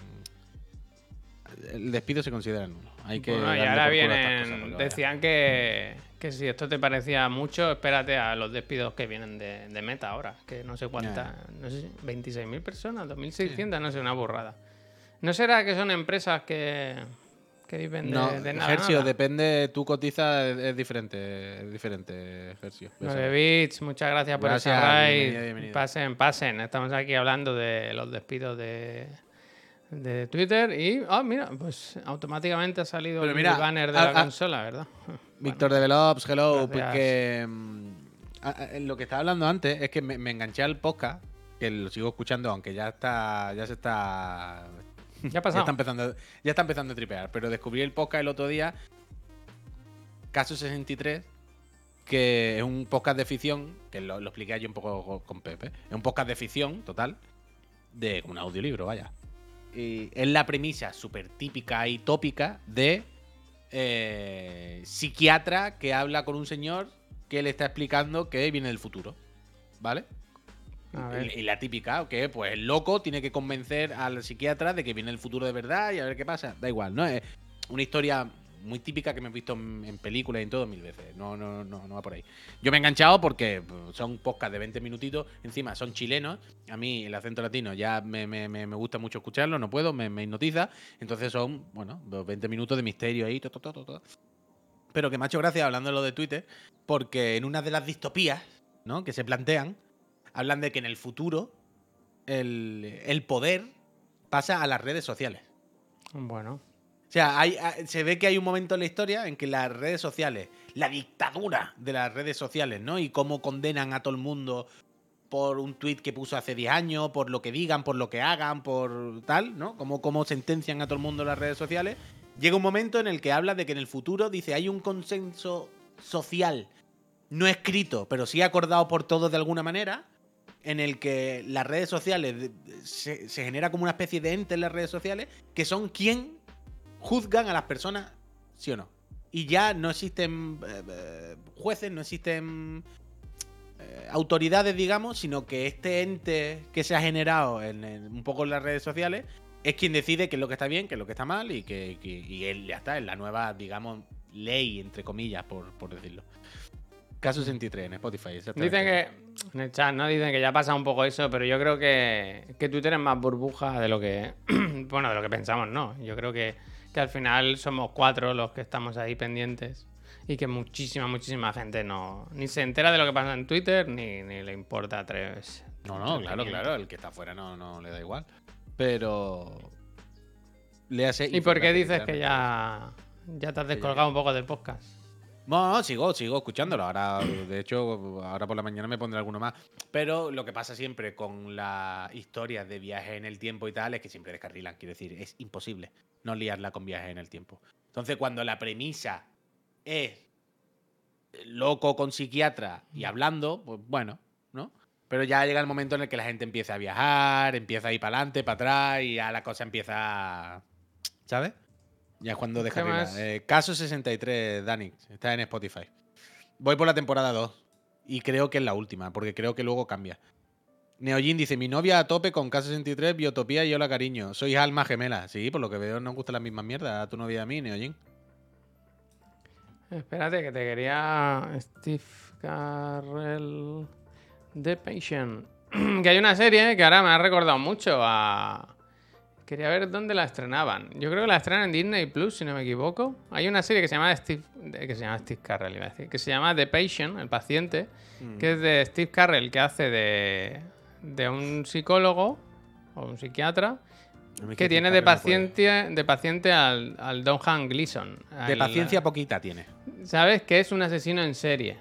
El despido se considera nulo. Hay que... Bueno, y ahora vienen. decían que, que si esto te parecía mucho, espérate a los despidos que vienen de, de Meta ahora. Que no sé cuántas. No sé, 26.000 personas, 2.600, no sé, una burrada. ¿No será que son empresas que, que viven de, No, de nada? Gersio, nada? depende, tu cotiza es, es diferente, es diferente, 9 sabes. bits, muchas gracias por esa raid. bienvenido, bienvenido. Pasen, pasen. Estamos aquí hablando de los despidos de, de Twitter y, ah, mira, pues automáticamente ha salido Pero el banner de a- la a- consola, ¿verdad? [LAUGHS] Víctor Develops, hello, Gracias. porque mm, a- lo que estaba hablando antes es que me, me enganché al podcast, que lo sigo escuchando, aunque ya está. Ya se está. Ya ha Ya pasado. está, empezando, ya está empezando a tripear. Pero descubrí el podcast el otro día. Caso 63. Que es un podcast de ficción. Que lo, lo expliqué yo un poco con Pepe. Es un podcast de ficción, total. De un audiolibro, vaya. Y es la premisa súper típica y tópica de eh, psiquiatra que habla con un señor que le está explicando que viene del futuro. ¿Vale? Y la típica, que pues el loco tiene que convencer al psiquiatra de que viene el futuro de verdad y a ver qué pasa. Da igual, ¿no? Es una historia muy típica que me he visto en, películas y en todo mil veces. No, no, no, no va por ahí. Yo me he enganchado porque pues, son podcast de 20 minutitos. Encima son chilenos. A mí el acento latino ya me, me- me- gusta mucho escucharlo, no puedo, me, me hipnotiza. Entonces son, bueno, los 20 minutos de misterio ahí. to, to, to, to, to. Pero que me ha hecho hablando de lo de Twitter, porque en una de las distopías ¿no? que se plantean, hablan de que en el futuro el, el poder pasa a las redes sociales. Bueno. O sea, hay, a- se ve que hay un momento en la historia en que las redes sociales, la dictadura de las redes sociales, ¿no? Y cómo condenan a todo el mundo por un tuit que puso hace 10 años, por lo que digan, por lo que hagan, por tal, ¿no? Cómo, cómo sentencian a todo el mundo las redes sociales. Llega un momento en el que habla de que en el futuro, dice, hay un consenso social no escrito, pero sí acordado por todos de alguna manera, en el que las redes sociales se, se genera como una especie de ente en las redes sociales que son quien juzgan a las personas, sí o no. Y ya no existen eh, eh, jueces, no existen eh, autoridades, digamos, sino que este ente que se ha generado en, un poco en las redes sociales es quien decide qué es lo que está bien, qué es lo que está mal y que, y él ya está, en la nueva, digamos, ley, entre comillas, por, por decirlo. Caso 63 en Spotify. Dicen que. En el chat, ¿no? Dicen que ya pasa un poco eso, pero yo creo que, que Twitter es más burbuja de lo que. [CLEARS THROAT] bueno, de lo que pensamos, ¿no? Yo creo que, que al final somos cuatro los que estamos ahí pendientes. Y que muchísima, muchísima gente no. Ni se entera de lo que pasa en Twitter, ni, ni le importa tres. No, no, claro, claro. El que está afuera no, no le da igual. Pero. Léase. ¿Y por qué dices que ya, ya te has descolgado un poco del podcast? No, no, sigo, sigo escuchándolo. Ahora, de hecho, ahora por la mañana me pondré alguno más. Pero lo que pasa siempre con las historias de viaje en el tiempo y tal es que siempre descarrilan. Quiero decir, es imposible no liarla con viajes en el tiempo. Entonces, cuando la premisa es loco con psiquiatra y hablando, pues bueno, ¿no? Pero ya llega el momento en el que la gente empieza a viajar, empieza a ir para adelante, para atrás y ya la cosa empieza. ¿Sabes? Ya es cuando deja ¿Qué arriba. más? Eh, Caso 63, Dani, está en Spotify. Voy por la temporada 2 y creo que es la última, porque creo que luego cambia. Neojin dice, mi novia a tope con Caso 63, Biotopía y Hola Cariño. Sois alma gemela. Sí, por lo que veo nos gustan las mismas mierdas a tu novia y a mí, Neojin. Espérate, que te quería. Steve Carrell. The Patient. [CLEARS THROAT] que hay una serie que ahora me ha recordado mucho a. Quería ver dónde la estrenaban. Yo creo que la estrenan en Disney Plus, si no me equivoco. Hay una serie que se llama Steve. que se llama Steve Carrell, iba a decir. Que se llama The Patient, el paciente. Que es de Steve Carrell, que hace de. de un psicólogo. o un psiquiatra. Que tiene de paciente, de paciente al, al Don Han Gleason. De paciencia poquita tiene. ¿Sabes? Que es un asesino en serie.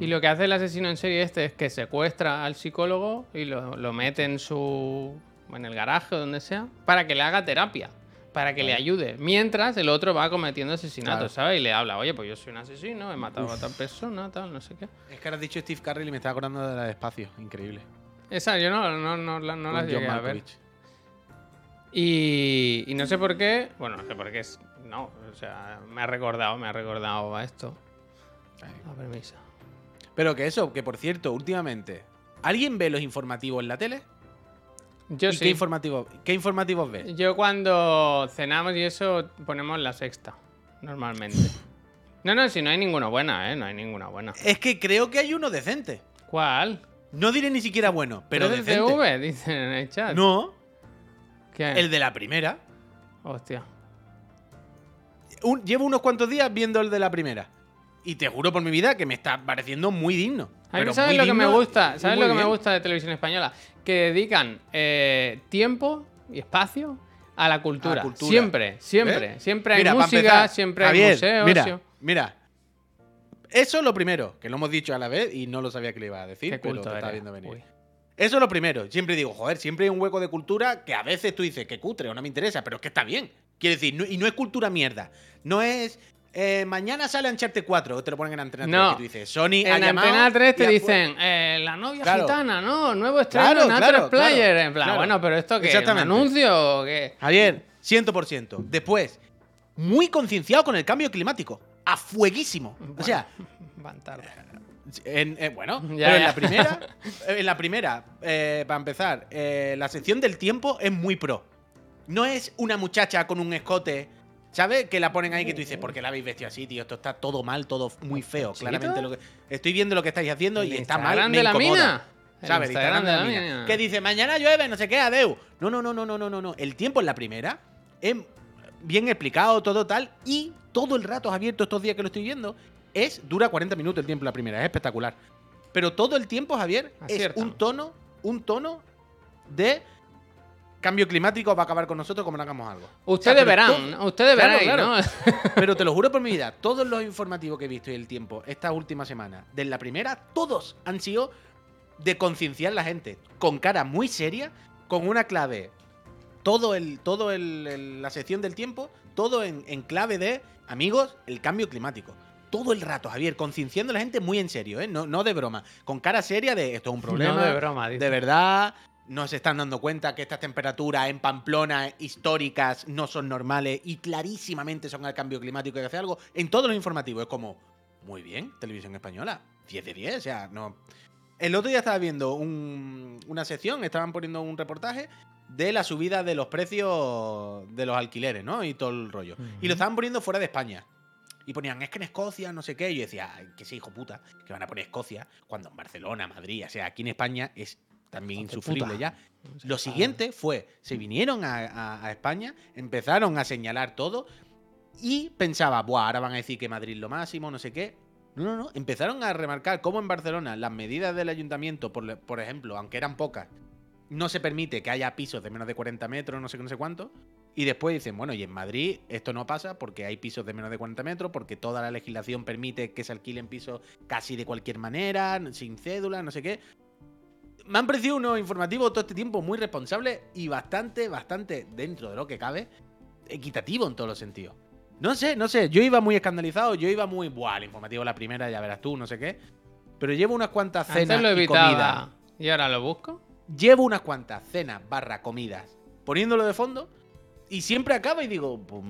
Y lo que hace el asesino en serie este es que secuestra al psicólogo y lo, lo mete en su. En el garaje o donde sea, para que le haga terapia. Para que le ayude. Mientras el otro va cometiendo asesinatos, Claro. ¿sabes? Y le habla, oye, pues yo soy un asesino, he matado a tal persona, tal, no sé qué. Es que ahora has dicho Steve Carrell y me estaba acordando de la de espacio. Increíble. Esa yo no, no, no, la- no Con las John llegué a ver. Y, y no sé por qué. Bueno, no sé por qué es. No, o sea, me ha recordado, me ha recordado a esto. La premisa. Pero que eso, que por cierto, últimamente, ¿alguien ve los informativos en la tele? Yo ¿Y sí. qué, informativos, qué informativos ves? Yo cuando cenamos y eso ponemos la sexta, normalmente. No, no, si no hay ninguna buena, ¿eh? No hay ninguna buena. Es que creo que hay uno decente. ¿Cuál? No diré ni siquiera bueno, pero ¿Tres decente. TV? Dicen en el chat. No, ¿Qué? el de la primera. Hostia. Un- llevo unos cuantos días viendo el de la primera. Y te juro por mi vida que me está pareciendo muy digno. A mí, ¿sabes lo que me gusta? ¿Sabes lo que me gusta de televisión española? Que dedican eh, tiempo y espacio a la cultura. A la cultura. Siempre, siempre. ¿Ves? Siempre hay Mira, música, empezar, siempre hay Javier, museos. Mira, mira. Eso es lo primero, que lo hemos dicho a la vez y no lo sabía que le iba a decir, Qué pero culto lo estaba viendo venir. Uy. Eso es lo primero. Siempre digo, joder, siempre hay un hueco de cultura que a veces tú dices que cutre o no me interesa, pero es que está bien. Quiero decir, no- y no es cultura mierda. No es. Eh, mañana sale Uncharted 4, que te lo ponen en Antena 3, No. que tú dices, Sony ha En llamado Antena 3 te y ha dicen, eh, la novia Claro. gitana, ¿no? Nuevo estreno Claro, en claro, A3 Player. en plan, bueno, pero esto qué, ¿Un anuncio o qué? Javier, 100%. Después, muy concienciado con el cambio climático. A fueguísimo. O sea, [LAUGHS] Van tarde. En- eh, bueno, Ya, pero en ya. la primera, [LAUGHS] en la primera, eh, para empezar, la sección del tiempo es muy pro. No es una muchacha con un escote, ¿sabes? Que la ponen ahí que tú dices, ¿por qué la habéis vestido así, tío? Esto está todo mal, todo muy feo. Claramente lo que estoy viendo lo que estáis haciendo y ¿El está mal. Me de la mina? ¿Sabes? Instagram de la mina. Que dice, mañana llueve, no sé qué, adeu. No, no, no, no, no, no, no, no. El tiempo en la primera es bien explicado, todo tal. Y todo el rato abierto estos días que lo estoy viendo. Es, dura 40 minutos el tiempo en la primera, es espectacular. Pero todo el tiempo, Javier, Acierta. es un tono, un tono de cambio climático va a acabar con nosotros como no hagamos algo. Ustedes verán, ustedes Claro, veréis, claro. ¿no? [LAUGHS] Pero te lo juro por mi vida, todos los informativos que he visto y el tiempo esta última semana, de la primera, todos han sido de concienciar a la gente, con cara muy seria, con una clave. Todo el, todo el, el- la sección del tiempo, todo en, en clave de, amigos, el cambio climático. Todo el rato, Javier, concienciando a la gente muy en serio, ¿eh? No, no de broma. Con cara seria de esto es un problema. No de broma, dice. De verdad, no se están dando cuenta que estas temperaturas en Pamplona históricas no son normales y clarísimamente son al cambio climático que hacer algo. En todos los informativos es como, muy bien, televisión española, 10 de 10, o sea, no. El otro día estaba viendo un- una sección, estaban poniendo un reportaje de la subida de los precios de los alquileres, ¿no? Y todo el rollo. Y lo estaban poniendo fuera de España. Y ponían, es que en Escocia, no sé qué. Y yo decía, "Ay, que sí, hijo puta, que van a poner Escocia, cuando en Barcelona, Madrid, o sea, aquí en España es también insufrible ya. Lo siguiente fue, se vinieron a, a- a España, empezaron a señalar todo y pensaba, Buah, ahora van a decir que Madrid lo máximo, no sé qué. No, no, no. Empezaron a remarcar cómo en Barcelona las medidas del ayuntamiento, por, por ejemplo, aunque eran pocas, no se permite que haya pisos de menos de 40 metros, no sé qué, no sé cuánto. Y después dicen, bueno, y en Madrid esto no pasa porque hay pisos de menos de 40 metros, porque toda la legislación permite que se alquilen pisos casi de cualquier manera, sin cédula, no sé qué. Me han parecido unos informativos todo este tiempo muy responsables y bastante, bastante, dentro de lo que cabe, equitativo en todos los sentidos. No sé, no sé, yo iba muy escandalizado, yo iba muy, buah, el informativo la primera, ya verás tú, no sé qué. Pero llevo unas cuantas cenas lo y evitaba. comidas. ¿Y ahora lo busco? Llevo unas cuantas cenas barra comidas poniéndolo de fondo y siempre acaba y digo, pues,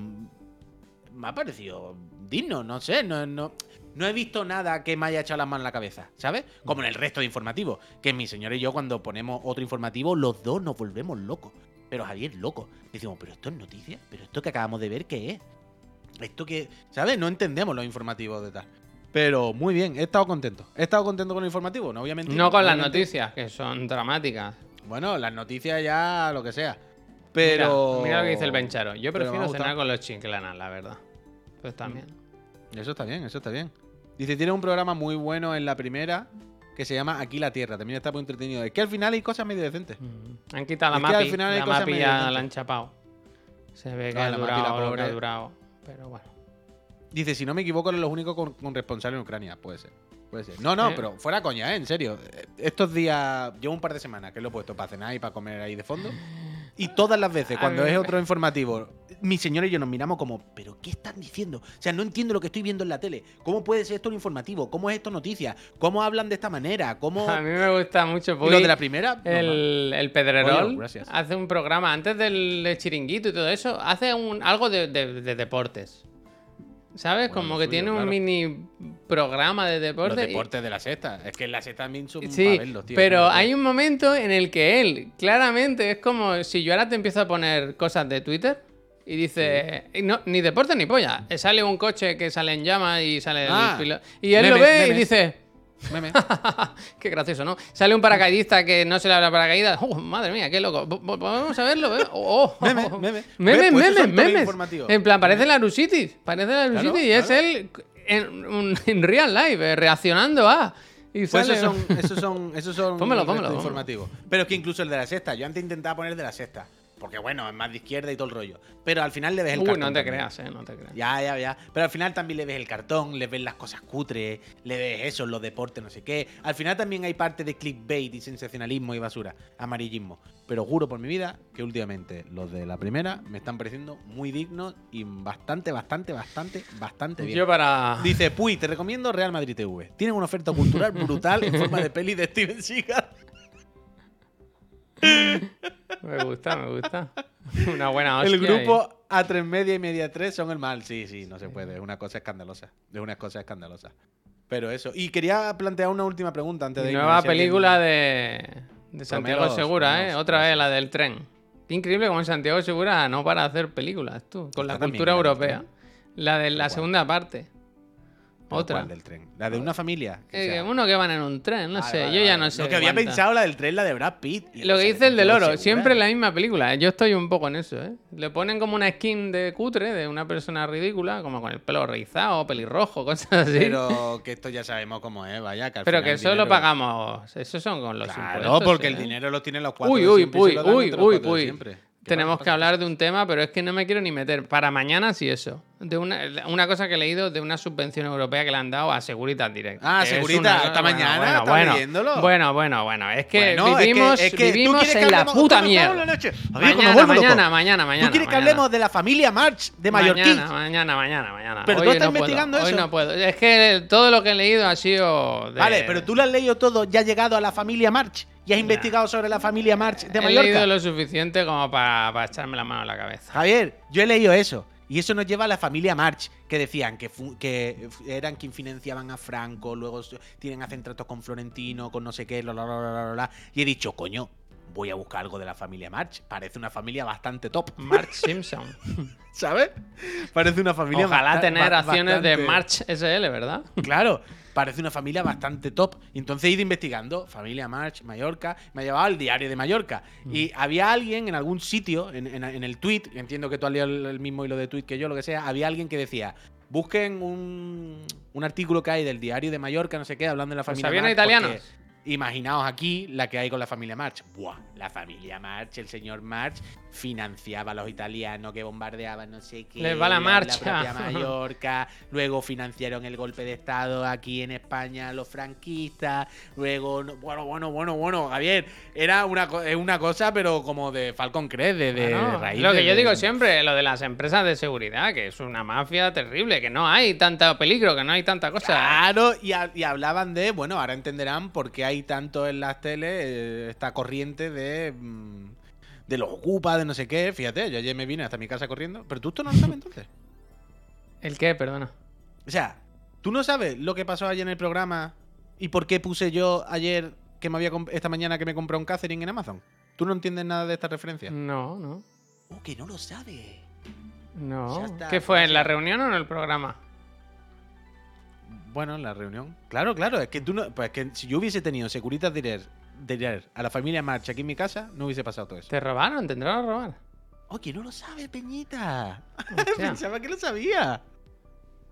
me ha parecido digno, no sé, no, no, no he visto nada que me haya echado las manos en la cabeza, ¿sabes? Como en el resto de informativos, que mi señora y yo cuando ponemos otro informativo, los dos nos volvemos locos. Pero Javier, loco. Decimos, pero esto es noticia, pero esto que acabamos de ver, ¿qué es? Esto que, ¿sabes? No entendemos los informativos de tal. Pero muy bien, he estado contento. He estado contento con el informativo, no obviamente. No con las noticias, que son dramáticas. Bueno, las noticias ya, lo que sea. Pero. Mira, mira lo que dice el Bencharo. Yo prefiero cenar con los chiclanas, la verdad. Pues también. Eso está bien, eso está bien. Dice, tiene un programa muy bueno en la primera que se llama Aquí la Tierra. También está muy entretenido. Es que al final hay cosas medio decentes. Mm. Han quitado la Es que al mapi. final hay La cosas mapi medio ya decentes. la han chapado. Se ve que Ah, ha la mapi, durado la que pobre. ha durado. Pero bueno. Dice, si no me equivoco, eran los únicos con, con responsable en Ucrania. Puede ser. Puede ser. No, no, Eh. pero fuera coña, ¿eh? En serio. Estos días, llevo un par de semanas que lo he puesto para cenar y para comer ahí de fondo. Y todas las veces, cuando es otro informativo, mi señor y yo nos miramos como, ¿pero qué están diciendo? O sea, no entiendo lo que estoy viendo en la tele. ¿Cómo puede ser esto un informativo? ¿Cómo es esto noticia? ¿Cómo hablan de esta manera? ¿Cómo...? [LAUGHS] A mí me gusta mucho. Y los de la primera... no, el, el Pedrerol Oye, hace un programa antes del de chiringuito y todo eso. Hace un, algo de, de- de deportes. ¿Sabes? Bueno, Como lo que suyo, tiene un claro. mini programa de Los deportes. y- de la sexta. Es que en la sexta también son Sí, verlos, tío. pero hay un momento en el que él, claramente, es como si yo ahora te empiezo a poner cosas de Twitter y dice, y no, ni deporte ni polla. Eh, Sale un coche que sale en llamas y sale Ah, el piloto. Y él lo memes, ve y memes. dice, Meme. [LAUGHS] qué gracioso, ¿no? Sale un paracaidista que no se le habla paracaídas. [LAUGHS] ¡Oh, madre mía, qué loco! Vamos a verlo, ¿eh? ¡Oh! oh. [LAUGHS] Meme, meme. Memes, Ve, pues esos memes. En plan, parece la Lucitis. Parece la Claro, Lucitis y es claro. él en, un- en real life, eh, reaccionando a. Y Pues sale- esos son, esos son, esos son pómelo, pómelo. informativos. Pero es que incluso el de la sexta, yo antes intentaba poner el de la sexta. Porque bueno, es más de izquierda y todo el rollo. Pero al final le ves el Uy, cartón. no te también. creas, eh, no te creas. Ya, ya, ya. Pero al final también le ves el cartón, le ves las cosas cutres, le ves eso, los deportes, no sé qué. Al final también hay parte de clickbait y sensacionalismo y basura, amarillismo. Pero juro por mi vida que últimamente los de la primera me están pareciendo muy dignos y bastante, bastante, bastante, bastante bien. Yo para. Dice, Puy, te recomiendo Real Madrid TV. Tienen una oferta cultural brutal en forma de [LAUGHS] peli de Steven Seagal. Me gusta, me gusta. [LAUGHS] Una buena hostia. El y- grupo A3 media y media 3 son el mal. Sí, sí, no se puede. Es una cosa escandalosa. Es una cosa escandalosa. Pero eso. Y quería plantear una última pregunta antes de Nueva si alguien- película de, de Santiago Romero, Segura, ¿eh? Romero, Otra vez la del tren. Qué increíble como en Santiago Segura no para hacer películas, tú, con la cultura europea. La de la segunda parte. ¿Pero Otra. cuál del tren? La de una familia. que Eh, que uno que van en un tren, no Vale, sé, vale, yo ya no sé. Lo que había cuánta. pensado la del tren, la de Brad Pitt. y Lo que dice el del oro, Segura. siempre la misma película. Yo estoy un poco en eso, ¿eh? Le ponen como una skin de cutre, de una persona ridícula, como con el pelo rizado, pelirrojo, [LAUGHS] cosas así. Pero, Pero que esto ya sabemos cómo es, vaya. Que, al que final el eso lo pagamos. Eso son con los Claro, impuestos. porque ¿eh? el dinero lo tienen los cuatro. Uy, uy, uy, uy, uy, uy. Siempre. ¿Qué Tenemos que hablar de un tema, pero es que no me quiero ni meter. Para mañana sí eso. De una, una cosa que he leído de una subvención europea que le han dado a Seguritas Direct. Ah, Seguritas, bueno, mañana, bueno, ¿estás bueno? Bueno, bueno, bueno. Es que Bueno, es que- vivimos, es que en la puta ¿Cómo estamos mierda. la noche? Mañana, mañana, mañana, mañana. ¿Tú quieres que hablemos de la familia March de Mallorquín? Mañana, mañana, mañana, mañana. Pero Hoy tú estás no puedo, investigando Hoy eso. no puedo. Es que todo lo que he leído ha sido. de- Vale, pero tú lo has leído todo, ya has llegado a la familia March y has investigado sobre la familia March de He Mallorca. leído lo suficiente como para echarme la mano en la cabeza. Javier, yo he leído eso. Y eso nos lleva a la familia March, que decían que, que eran quien financiaban a Franco, luego tienen hacen tratos con Florentino, con no sé qué, bla, bla, bla, bla. Y he dicho, coño, voy a buscar algo de la familia March. Parece una familia bastante top, [LAUGHS] March Simpson. [LAUGHS] ¿sabes? Parece una familia Ojalá tener acciones de March SL, ¿verdad? Claro, parece una familia bastante top. Y entonces he ido investigando, familia March, Mallorca, me ha llevado al diario de Mallorca. Y había alguien en algún sitio, en, en- en el tweet, entiendo que tú has leído el, mismo hilo de tweet que yo, lo que sea, había alguien que decía, busquen un, un artículo que hay del diario de Mallorca, no sé qué, hablando de la Pues familia March. italianos. porque Imaginaos aquí la que hay con la familia March. Buah, la familia March, el señor March financiaba a los italianos que bombardeaban no sé qué. Les va la marcha. propia [LAUGHS] Mallorca. Luego financiaron el golpe de Estado aquí en España los franquistas. Luego, no- bueno, bueno, bueno, bueno, Javier, era una, una cosa, pero como de Falcon Crest, de, de Bueno, raíz. lo que de- yo digo siempre, lo de las empresas de seguridad, que es una mafia terrible, que no hay tanto peligro, que no hay tanta cosa. Claro, y, ha- y hablaban de, bueno, ahora entenderán por qué hay tanto en las teles eh, esta corriente de, mm, de los ocupa, de no sé qué. Fíjate, yo ayer me vine hasta mi casa corriendo, pero tú esto no lo sabes entonces. [LAUGHS] ¿El qué? Perdona. O sea, ¿tú no sabes lo que pasó ayer en el programa y por qué puse yo ayer que me había esta mañana que me compré un Catherine en Amazon? ¿Tú no entiendes nada de esta referencia? No, no. Oh, que no lo sabe. No. Ya está, ¿Qué fue? pues ¿En la ya. reunión o en el programa? Bueno, en la reunión. Claro, claro, es que tú no. Pues que si yo hubiese tenido Securitas Direct, Direct a la familia March aquí en mi casa, no hubiese pasado todo eso. ¿Te robaron? ¿Te entraron a robar? Oh, que no lo sabe, Peñita. [LAUGHS] Pensaba que lo sabía.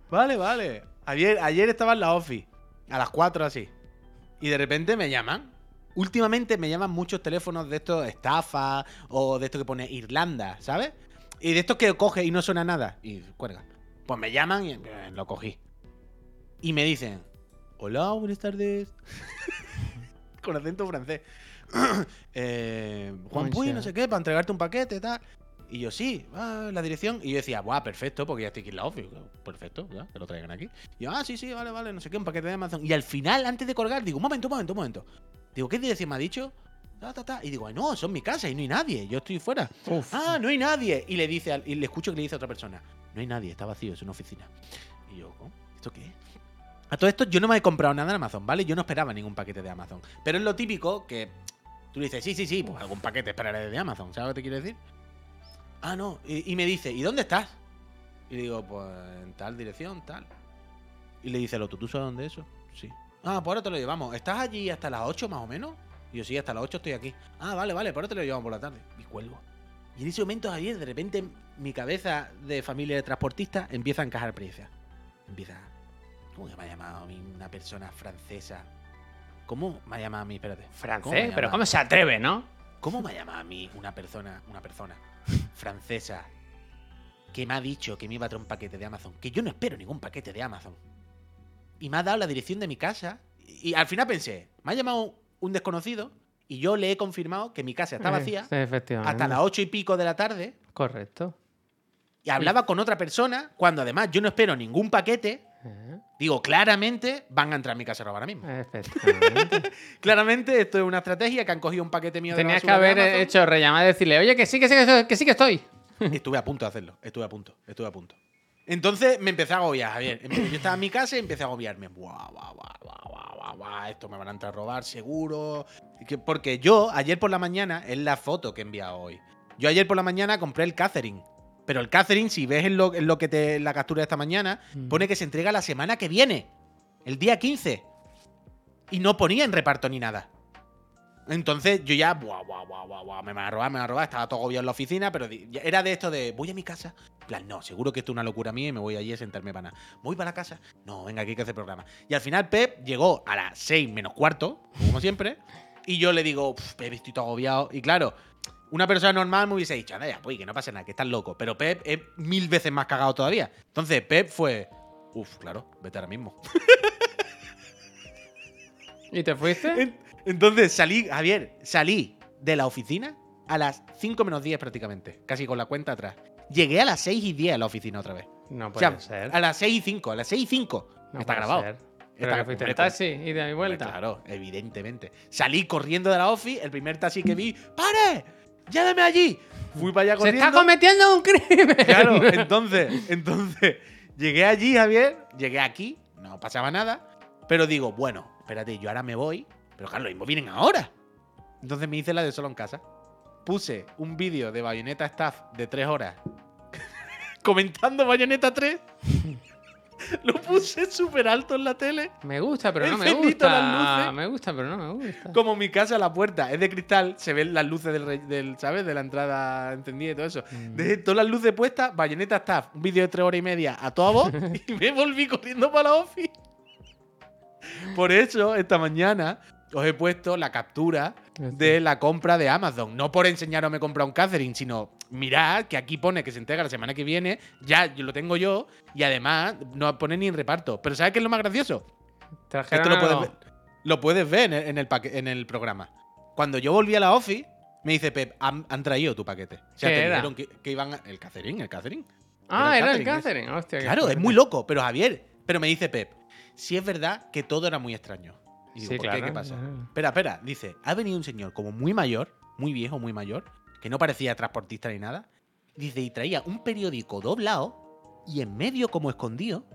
Vale, vale. Ayer, ayer estaba en la office, a las 4 así. Y de repente me llaman. Últimamente me llaman muchos teléfonos de estos estafa o de esto que pone Irlanda, ¿sabes? Y de estos que coge y no suena nada. Y cuelga. Pues me llaman y eh, lo cogí. Y me dicen, hola, buenas tardes. [LAUGHS] Con acento francés. [CLEARS THROAT] Eh, Juan Puy, no sé qué, para entregarte un paquete y tal. Y yo, sí, ah, la dirección. Y yo decía, buah, perfecto, porque ya estoy aquí en la office. Perfecto, ya, que lo traigan aquí. Y yo, ah, sí, sí, vale, vale, no sé qué, un paquete de Amazon. Y al final, antes de colgar, digo, un momento, un momento, un momento. Digo, ¿qué dirección me ha dicho? Ta, ta, ta. Y digo, "Ay, no, son mi casa y no hay nadie, yo estoy fuera. Uf. Ah, no hay nadie. Y le dice, al- y le escucho que le dice a otra persona, no hay nadie, está vacío, es una oficina. Y yo, ¿cómo? ¿Esto qué es? A todo esto yo no me he comprado nada en Amazon, ¿vale? Yo no esperaba ningún paquete de Amazon. Pero es lo típico que tú dices, sí, sí, sí, pues algún paquete esperaré de Amazon, ¿sabes lo que te quiero decir? Ah, no. Y, me dice, ¿y dónde estás? Y le digo, pues en tal dirección, tal. Y le dice el otro, ¿tú sabes dónde es eso? Sí. Ah, pues ahora te lo llevamos. ¿Estás allí hasta las 8 más o menos? Y yo, sí, hasta las 8 estoy aquí. Ah, vale, vale, pues ahora te lo llevamos por la tarde. Y cuelgo. Y en ese momento, Javier, de repente mi cabeza de familia de transportista empieza a encajar precios. Empieza. ¿Cómo que me ha llamado a mí una persona francesa? ¿Cómo me ha llamado a mí? Espérate. ¿Cómo Francés, pero llamado? ¿cómo se atreve, no? ¿Cómo me ha llamado a mí una persona, una persona francesa que me ha dicho que me iba a traer un paquete de Amazon? Que yo no espero ningún paquete de Amazon. Y me ha dado la dirección de mi casa. Y al final pensé, me ha llamado un desconocido y yo le he confirmado que mi casa está vacía sí, efectivamente. hasta las ocho y pico de la tarde. Correcto. Y hablaba con otra persona cuando además yo no espero ningún paquete. Digo, claramente van a entrar a mi casa ahora mismo. efectivamente. [LAUGHS] Claramente esto es una estrategia que han cogido un paquete mío de la Tenías que de haber hecho rellamada y decirle, oye, que sí, que sí, que sí, que estoy. [LAUGHS] Estuve a punto de hacerlo, estuve a punto, estuve a punto. Entonces me empecé a agobiar, Javier. Yo estaba en mi casa y empecé a agobiarme. Buah, buah, buah, buah, buah, buah, esto me van a entrar a robar, seguro. Porque yo, ayer por la mañana, es la foto que he enviado hoy. Yo ayer por la mañana compré el Catherine. Pero el Catherine, si ves en lo, en lo que te en la captura de esta mañana, Mm. pone que se entrega la semana que viene. El día 15. Y no ponía en reparto ni nada. Entonces yo ya, buah, buah, buah, buah, buah, me van a robar, me van a robar. Estaba todo agobiado en la oficina, pero era de esto de, voy a mi casa. En plan, no, seguro que esto es una locura mía y me voy allí a sentarme para nada. Voy para la casa. No, venga, aquí hay que hacer programa. Y al final Pep llegó a las 6 menos cuarto, como siempre. Y yo le digo, "Uf, Pep, estoy todo agobiado. Y claro, una persona normal me hubiese dicho, anda ya, pues que no pasa nada, que estás loco. Pero Pep es mil veces más cagado todavía. Entonces Pep fue, uff, claro, vete ahora mismo. [LAUGHS] ¿Y te fuiste? En- Entonces salí, Javier, salí de la oficina a las 5 menos 10 prácticamente, casi con la cuenta atrás. Llegué a las 6 y 10 a la oficina otra vez. No O puede sea, ser. a las 6 y 5, a las 6 y 5. No Está grabado. ser. Pero que fuiste en hombre, taxi y de mi vuelta. Claro, evidentemente. Salí corriendo de la office, el primer taxi que vi, ¡pare! ¡Lléveme allí! Fui para allá ¡Se está cometiendo un crimen! Claro, entonces, entonces, llegué allí, Javier, llegué aquí, no pasaba nada, pero digo, bueno, espérate, yo ahora me voy, pero claro, los mismos vienen ahora. Entonces me hice la de solo en casa. Puse un vídeo de Bayonetta Staff de tres horas [LAUGHS] comentando Bayonetta 3. [LAUGHS] Lo puse súper alto en la tele. Me gusta, pero no me las gusta. luces. Me gusta, pero no me gusta. Como mi casa, la puerta es de cristal, se ven las luces del, del ¿sabes? De la entrada encendida y todo eso. Mm. Dejé todas las luces puestas, Bayonetta Staff, un vídeo de tres horas y media a toda voz [LAUGHS] y me volví corriendo para la office. Por eso, esta mañana os he puesto la captura de la compra de Amazon. No por enseñaros me comprar un Catherine, sino mirad que aquí pone que se entrega la semana que viene, ya lo tengo yo, y además no pone ni en reparto. Pero ¿sabes qué es lo más gracioso? Esto lo puedes, ver, lo puedes ver en el, en el paque- en el programa. Cuando yo volví a la office, me dice Pep, han, han traído tu paquete. O sea, ¿Qué te era? dijeron que, que iban a, El Catherine, el Catherine. Ah, era el Catherine, Catherine. Hostia, Claro, es muy loco, pero Javier. Pero me dice Pep, si es verdad que todo era muy extraño. Y digo, Sí, ¿por claro. qué? ¿Qué pasa? Espera, espera. Dice, ha venido un señor como muy mayor, muy viejo, muy mayor, que no parecía transportista ni nada. Dice, y traía un periódico doblado y en medio, como escondido,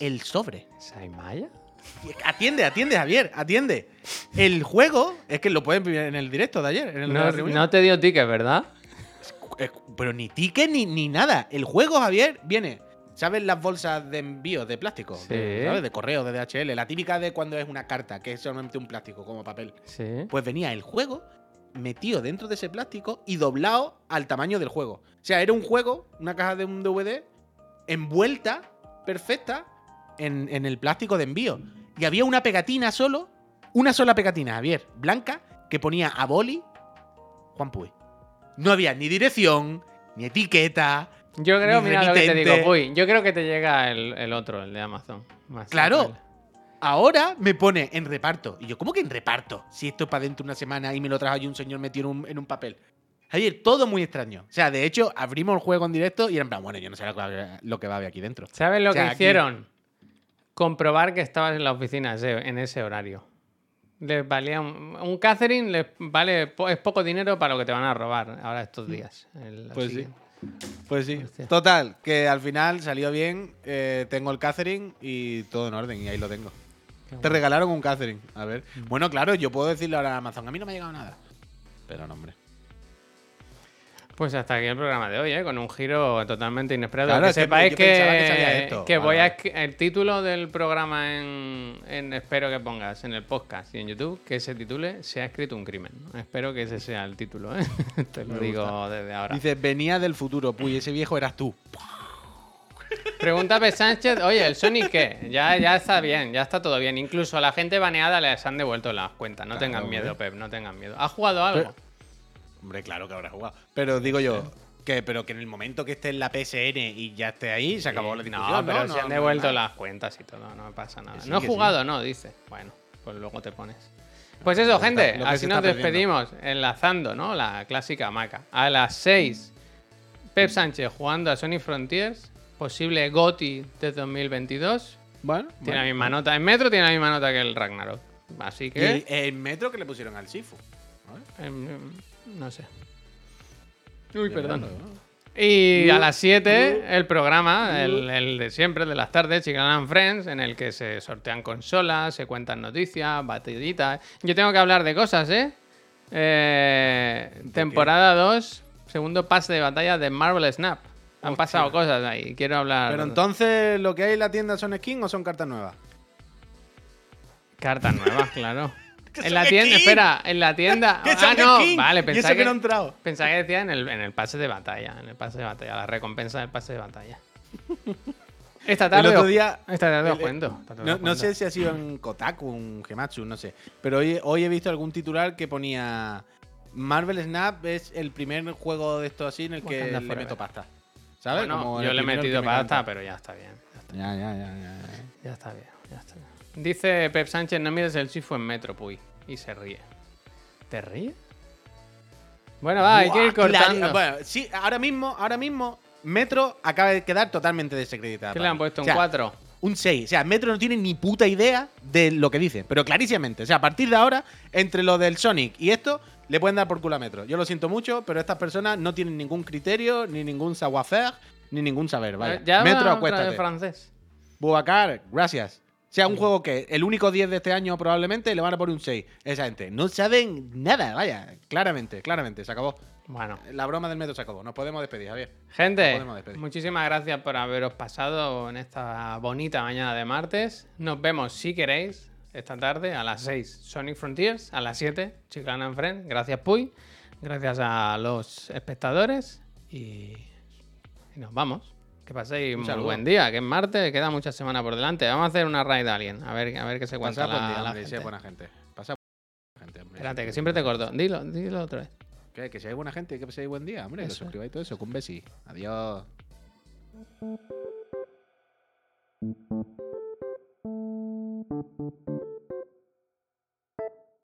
el sobre. ¿Saimaya? Atiende, atiende, Javier, atiende. El juego, es que lo pueden ver en el directo de ayer, en el No, te dio ticket, ¿verdad? Pero ni ticket ni, ni nada. El juego, Javier, viene. ¿Sabes las bolsas de envío de plástico? Sí. De- ¿Sabes? De correo, de DHL. La típica de cuando es una carta, que es solamente un plástico, como papel. Sí. Pues venía el juego metido dentro de ese plástico y doblado al tamaño del juego. O sea, era un juego, una caja de un DVD, envuelta, perfecta, en, en el plástico de envío. Y había una pegatina solo, una sola pegatina, Javier, blanca, que ponía a boli Juan Puy. No había ni dirección, ni etiqueta. Yo creo, Mi mira lo que te digo, uy, yo creo que te llega el, el otro, el de Amazon. Más Claro. simple. Ahora me pone en reparto. Y yo, ¿cómo que en reparto? Si esto es para dentro de una semana y me lo trajo allí un señor metido en un, en un papel. Javier, todo muy extraño. O sea, de hecho, abrimos el juego en directo y era en plan, bueno, yo no sé lo que va a haber, aquí dentro. ¿Sabes lo O sea, que aquí- hicieron? Comprobar que estabas en la oficina ese- en ese horario. Les valía un, un Catherine les vale es poco dinero para lo que te van a robar ahora estos días. El- Pues sí. Pues sí. Hostia. Total, que al final salió bien. eh, tengo el Catherine y todo en orden y ahí lo tengo. qué Te regalaron un Catherine. A ver. Bueno, claro, yo puedo decirle ahora a Amazon, a mí no me ha llegado nada. Pero no, hombre. Pues hasta aquí el programa de hoy, ¿eh? con un giro totalmente inesperado. Claro, que que sepáis que, que que Vale, voy a el título del programa en, en- espero que pongas en el podcast y en YouTube que se titule Se ha escrito un crimen. Espero que ese sea el título, ¿eh? [LAUGHS] te lo Me digo gusta. desde ahora. Dice, venía del futuro, puy, ese viejo eras tú. Pregunta P. Sánchez, oye, ¿el Sonic qué? Ya, ya está bien, ya está todo bien. Incluso a la gente baneada les han devuelto las cuentas. No Claro, tengan miedo, Pep, no tengan miedo. ¿Has jugado algo? Hombre, claro que habrá jugado. Pero digo yo, que, pero que en el momento que esté en la PSN y ya esté ahí, se acabó la discusión. No, pero no, se han no, devuelto no, las cuentas y todo, no pasa nada. Sí, no he sí. jugado, no, dice. Bueno, pues luego te pones. Pues eso, gente, está- así nos perdiendo. despedimos, enlazando, ¿no? La clásica maca. A las 6, Pep Sánchez jugando a Sony Frontiers, posible GOTI de 2022. Bueno, Tiene bueno. la misma nota. En Metro tiene la misma nota que el Ragnarok. Así Y que. el metro que le pusieron al Sifu. ¿Vale? em, no sé. Uy, perdón. Y a las 7 el programa, el, el de siempre, el de las tardes, and Friends, en el que se sortean consolas, se cuentan noticias, batallitas. Yo tengo que hablar de cosas, ¿eh? Eh, temporada 2, segundo pase de batalla de Marvel Snap. Han Hostia. pasado cosas ahí, quiero hablar. Pero entonces, ¿lo que hay en la tienda son skins o son cartas nuevas? Cartas nuevas, [LAUGHS] claro. En la tienda, espera, en la tienda. [LAUGHS] Ah, no, vale, pensaba que que, no entrado. pensaba que decía en el, en el pase de batalla, en el pase de batalla, la recompensa del pase de batalla. [LAUGHS] Esta tarde, otro os- día- esta tarde os el- cuento. tarde No, os no cuento. sé si ha sido en Kotaku, en Gematsu, no sé. Pero hoy, hoy he visto algún titular que ponía Marvel Snap es el primer juego de esto así en el que le Forever. meto pasta. ¿Sabes? Bueno, Como yo el le he el metido me pasta, pero ya está bien. Ya está, Ya, ya, ya, ya, ya. ya está bien, ya está bien. Dice Pep Sánchez, no mires el Sifu en Metro, puy. Y se ríe. ¿Te ríes? Bueno, va, hay que ir cortando. Bueno, sí, ahora mismo, ahora mismo, Metro acaba de quedar totalmente desacreditada. ¿Qué le han puesto? ¿Un sea, 4? Un 6. O sea, Metro no tiene ni puta idea de lo que dice, pero clarísimamente. O sea, a partir de ahora, entre lo del Sonic y esto, le pueden dar por culo a Metro. Yo lo siento mucho, pero estas personas no tienen ningún criterio, ni ningún savoir-faire, ni ningún saber. Vaya. Eh, Ya Metro, acuéstate. francés. Bubacar, gracias. Sea, un juego que el único 10 de este año probablemente le van a poner un 6. Esa gente. No saben nada, vaya. Claramente, claramente. Se acabó. Bueno, La broma del metro se acabó. Nos podemos despedir, Javier. gente, Nos podemos despedir. muchísimas gracias por haberos pasado en esta bonita mañana de martes. Nos vemos si queréis esta tarde a las 6 Sonic Frontiers, a las 7 Chiclana and Friends. Gracias Puy, gracias a los espectadores y, y nos vamos. Que paséis muy saludo. buen día, que es martes, queda mucha semana por delante. Vamos a hacer una raid alien, a ver, a ver qué se cuenta Pasa la, día, la hombre, gente. sea buena gente. Pasa buena gente, hombre. Espérate, que siempre te corto. Dilo, dilo otra vez. ¿Qué? Que seáis buena gente, que paséis buen día, hombre. Que os Eso. suscribáis y todo eso. Con un besi. Adiós.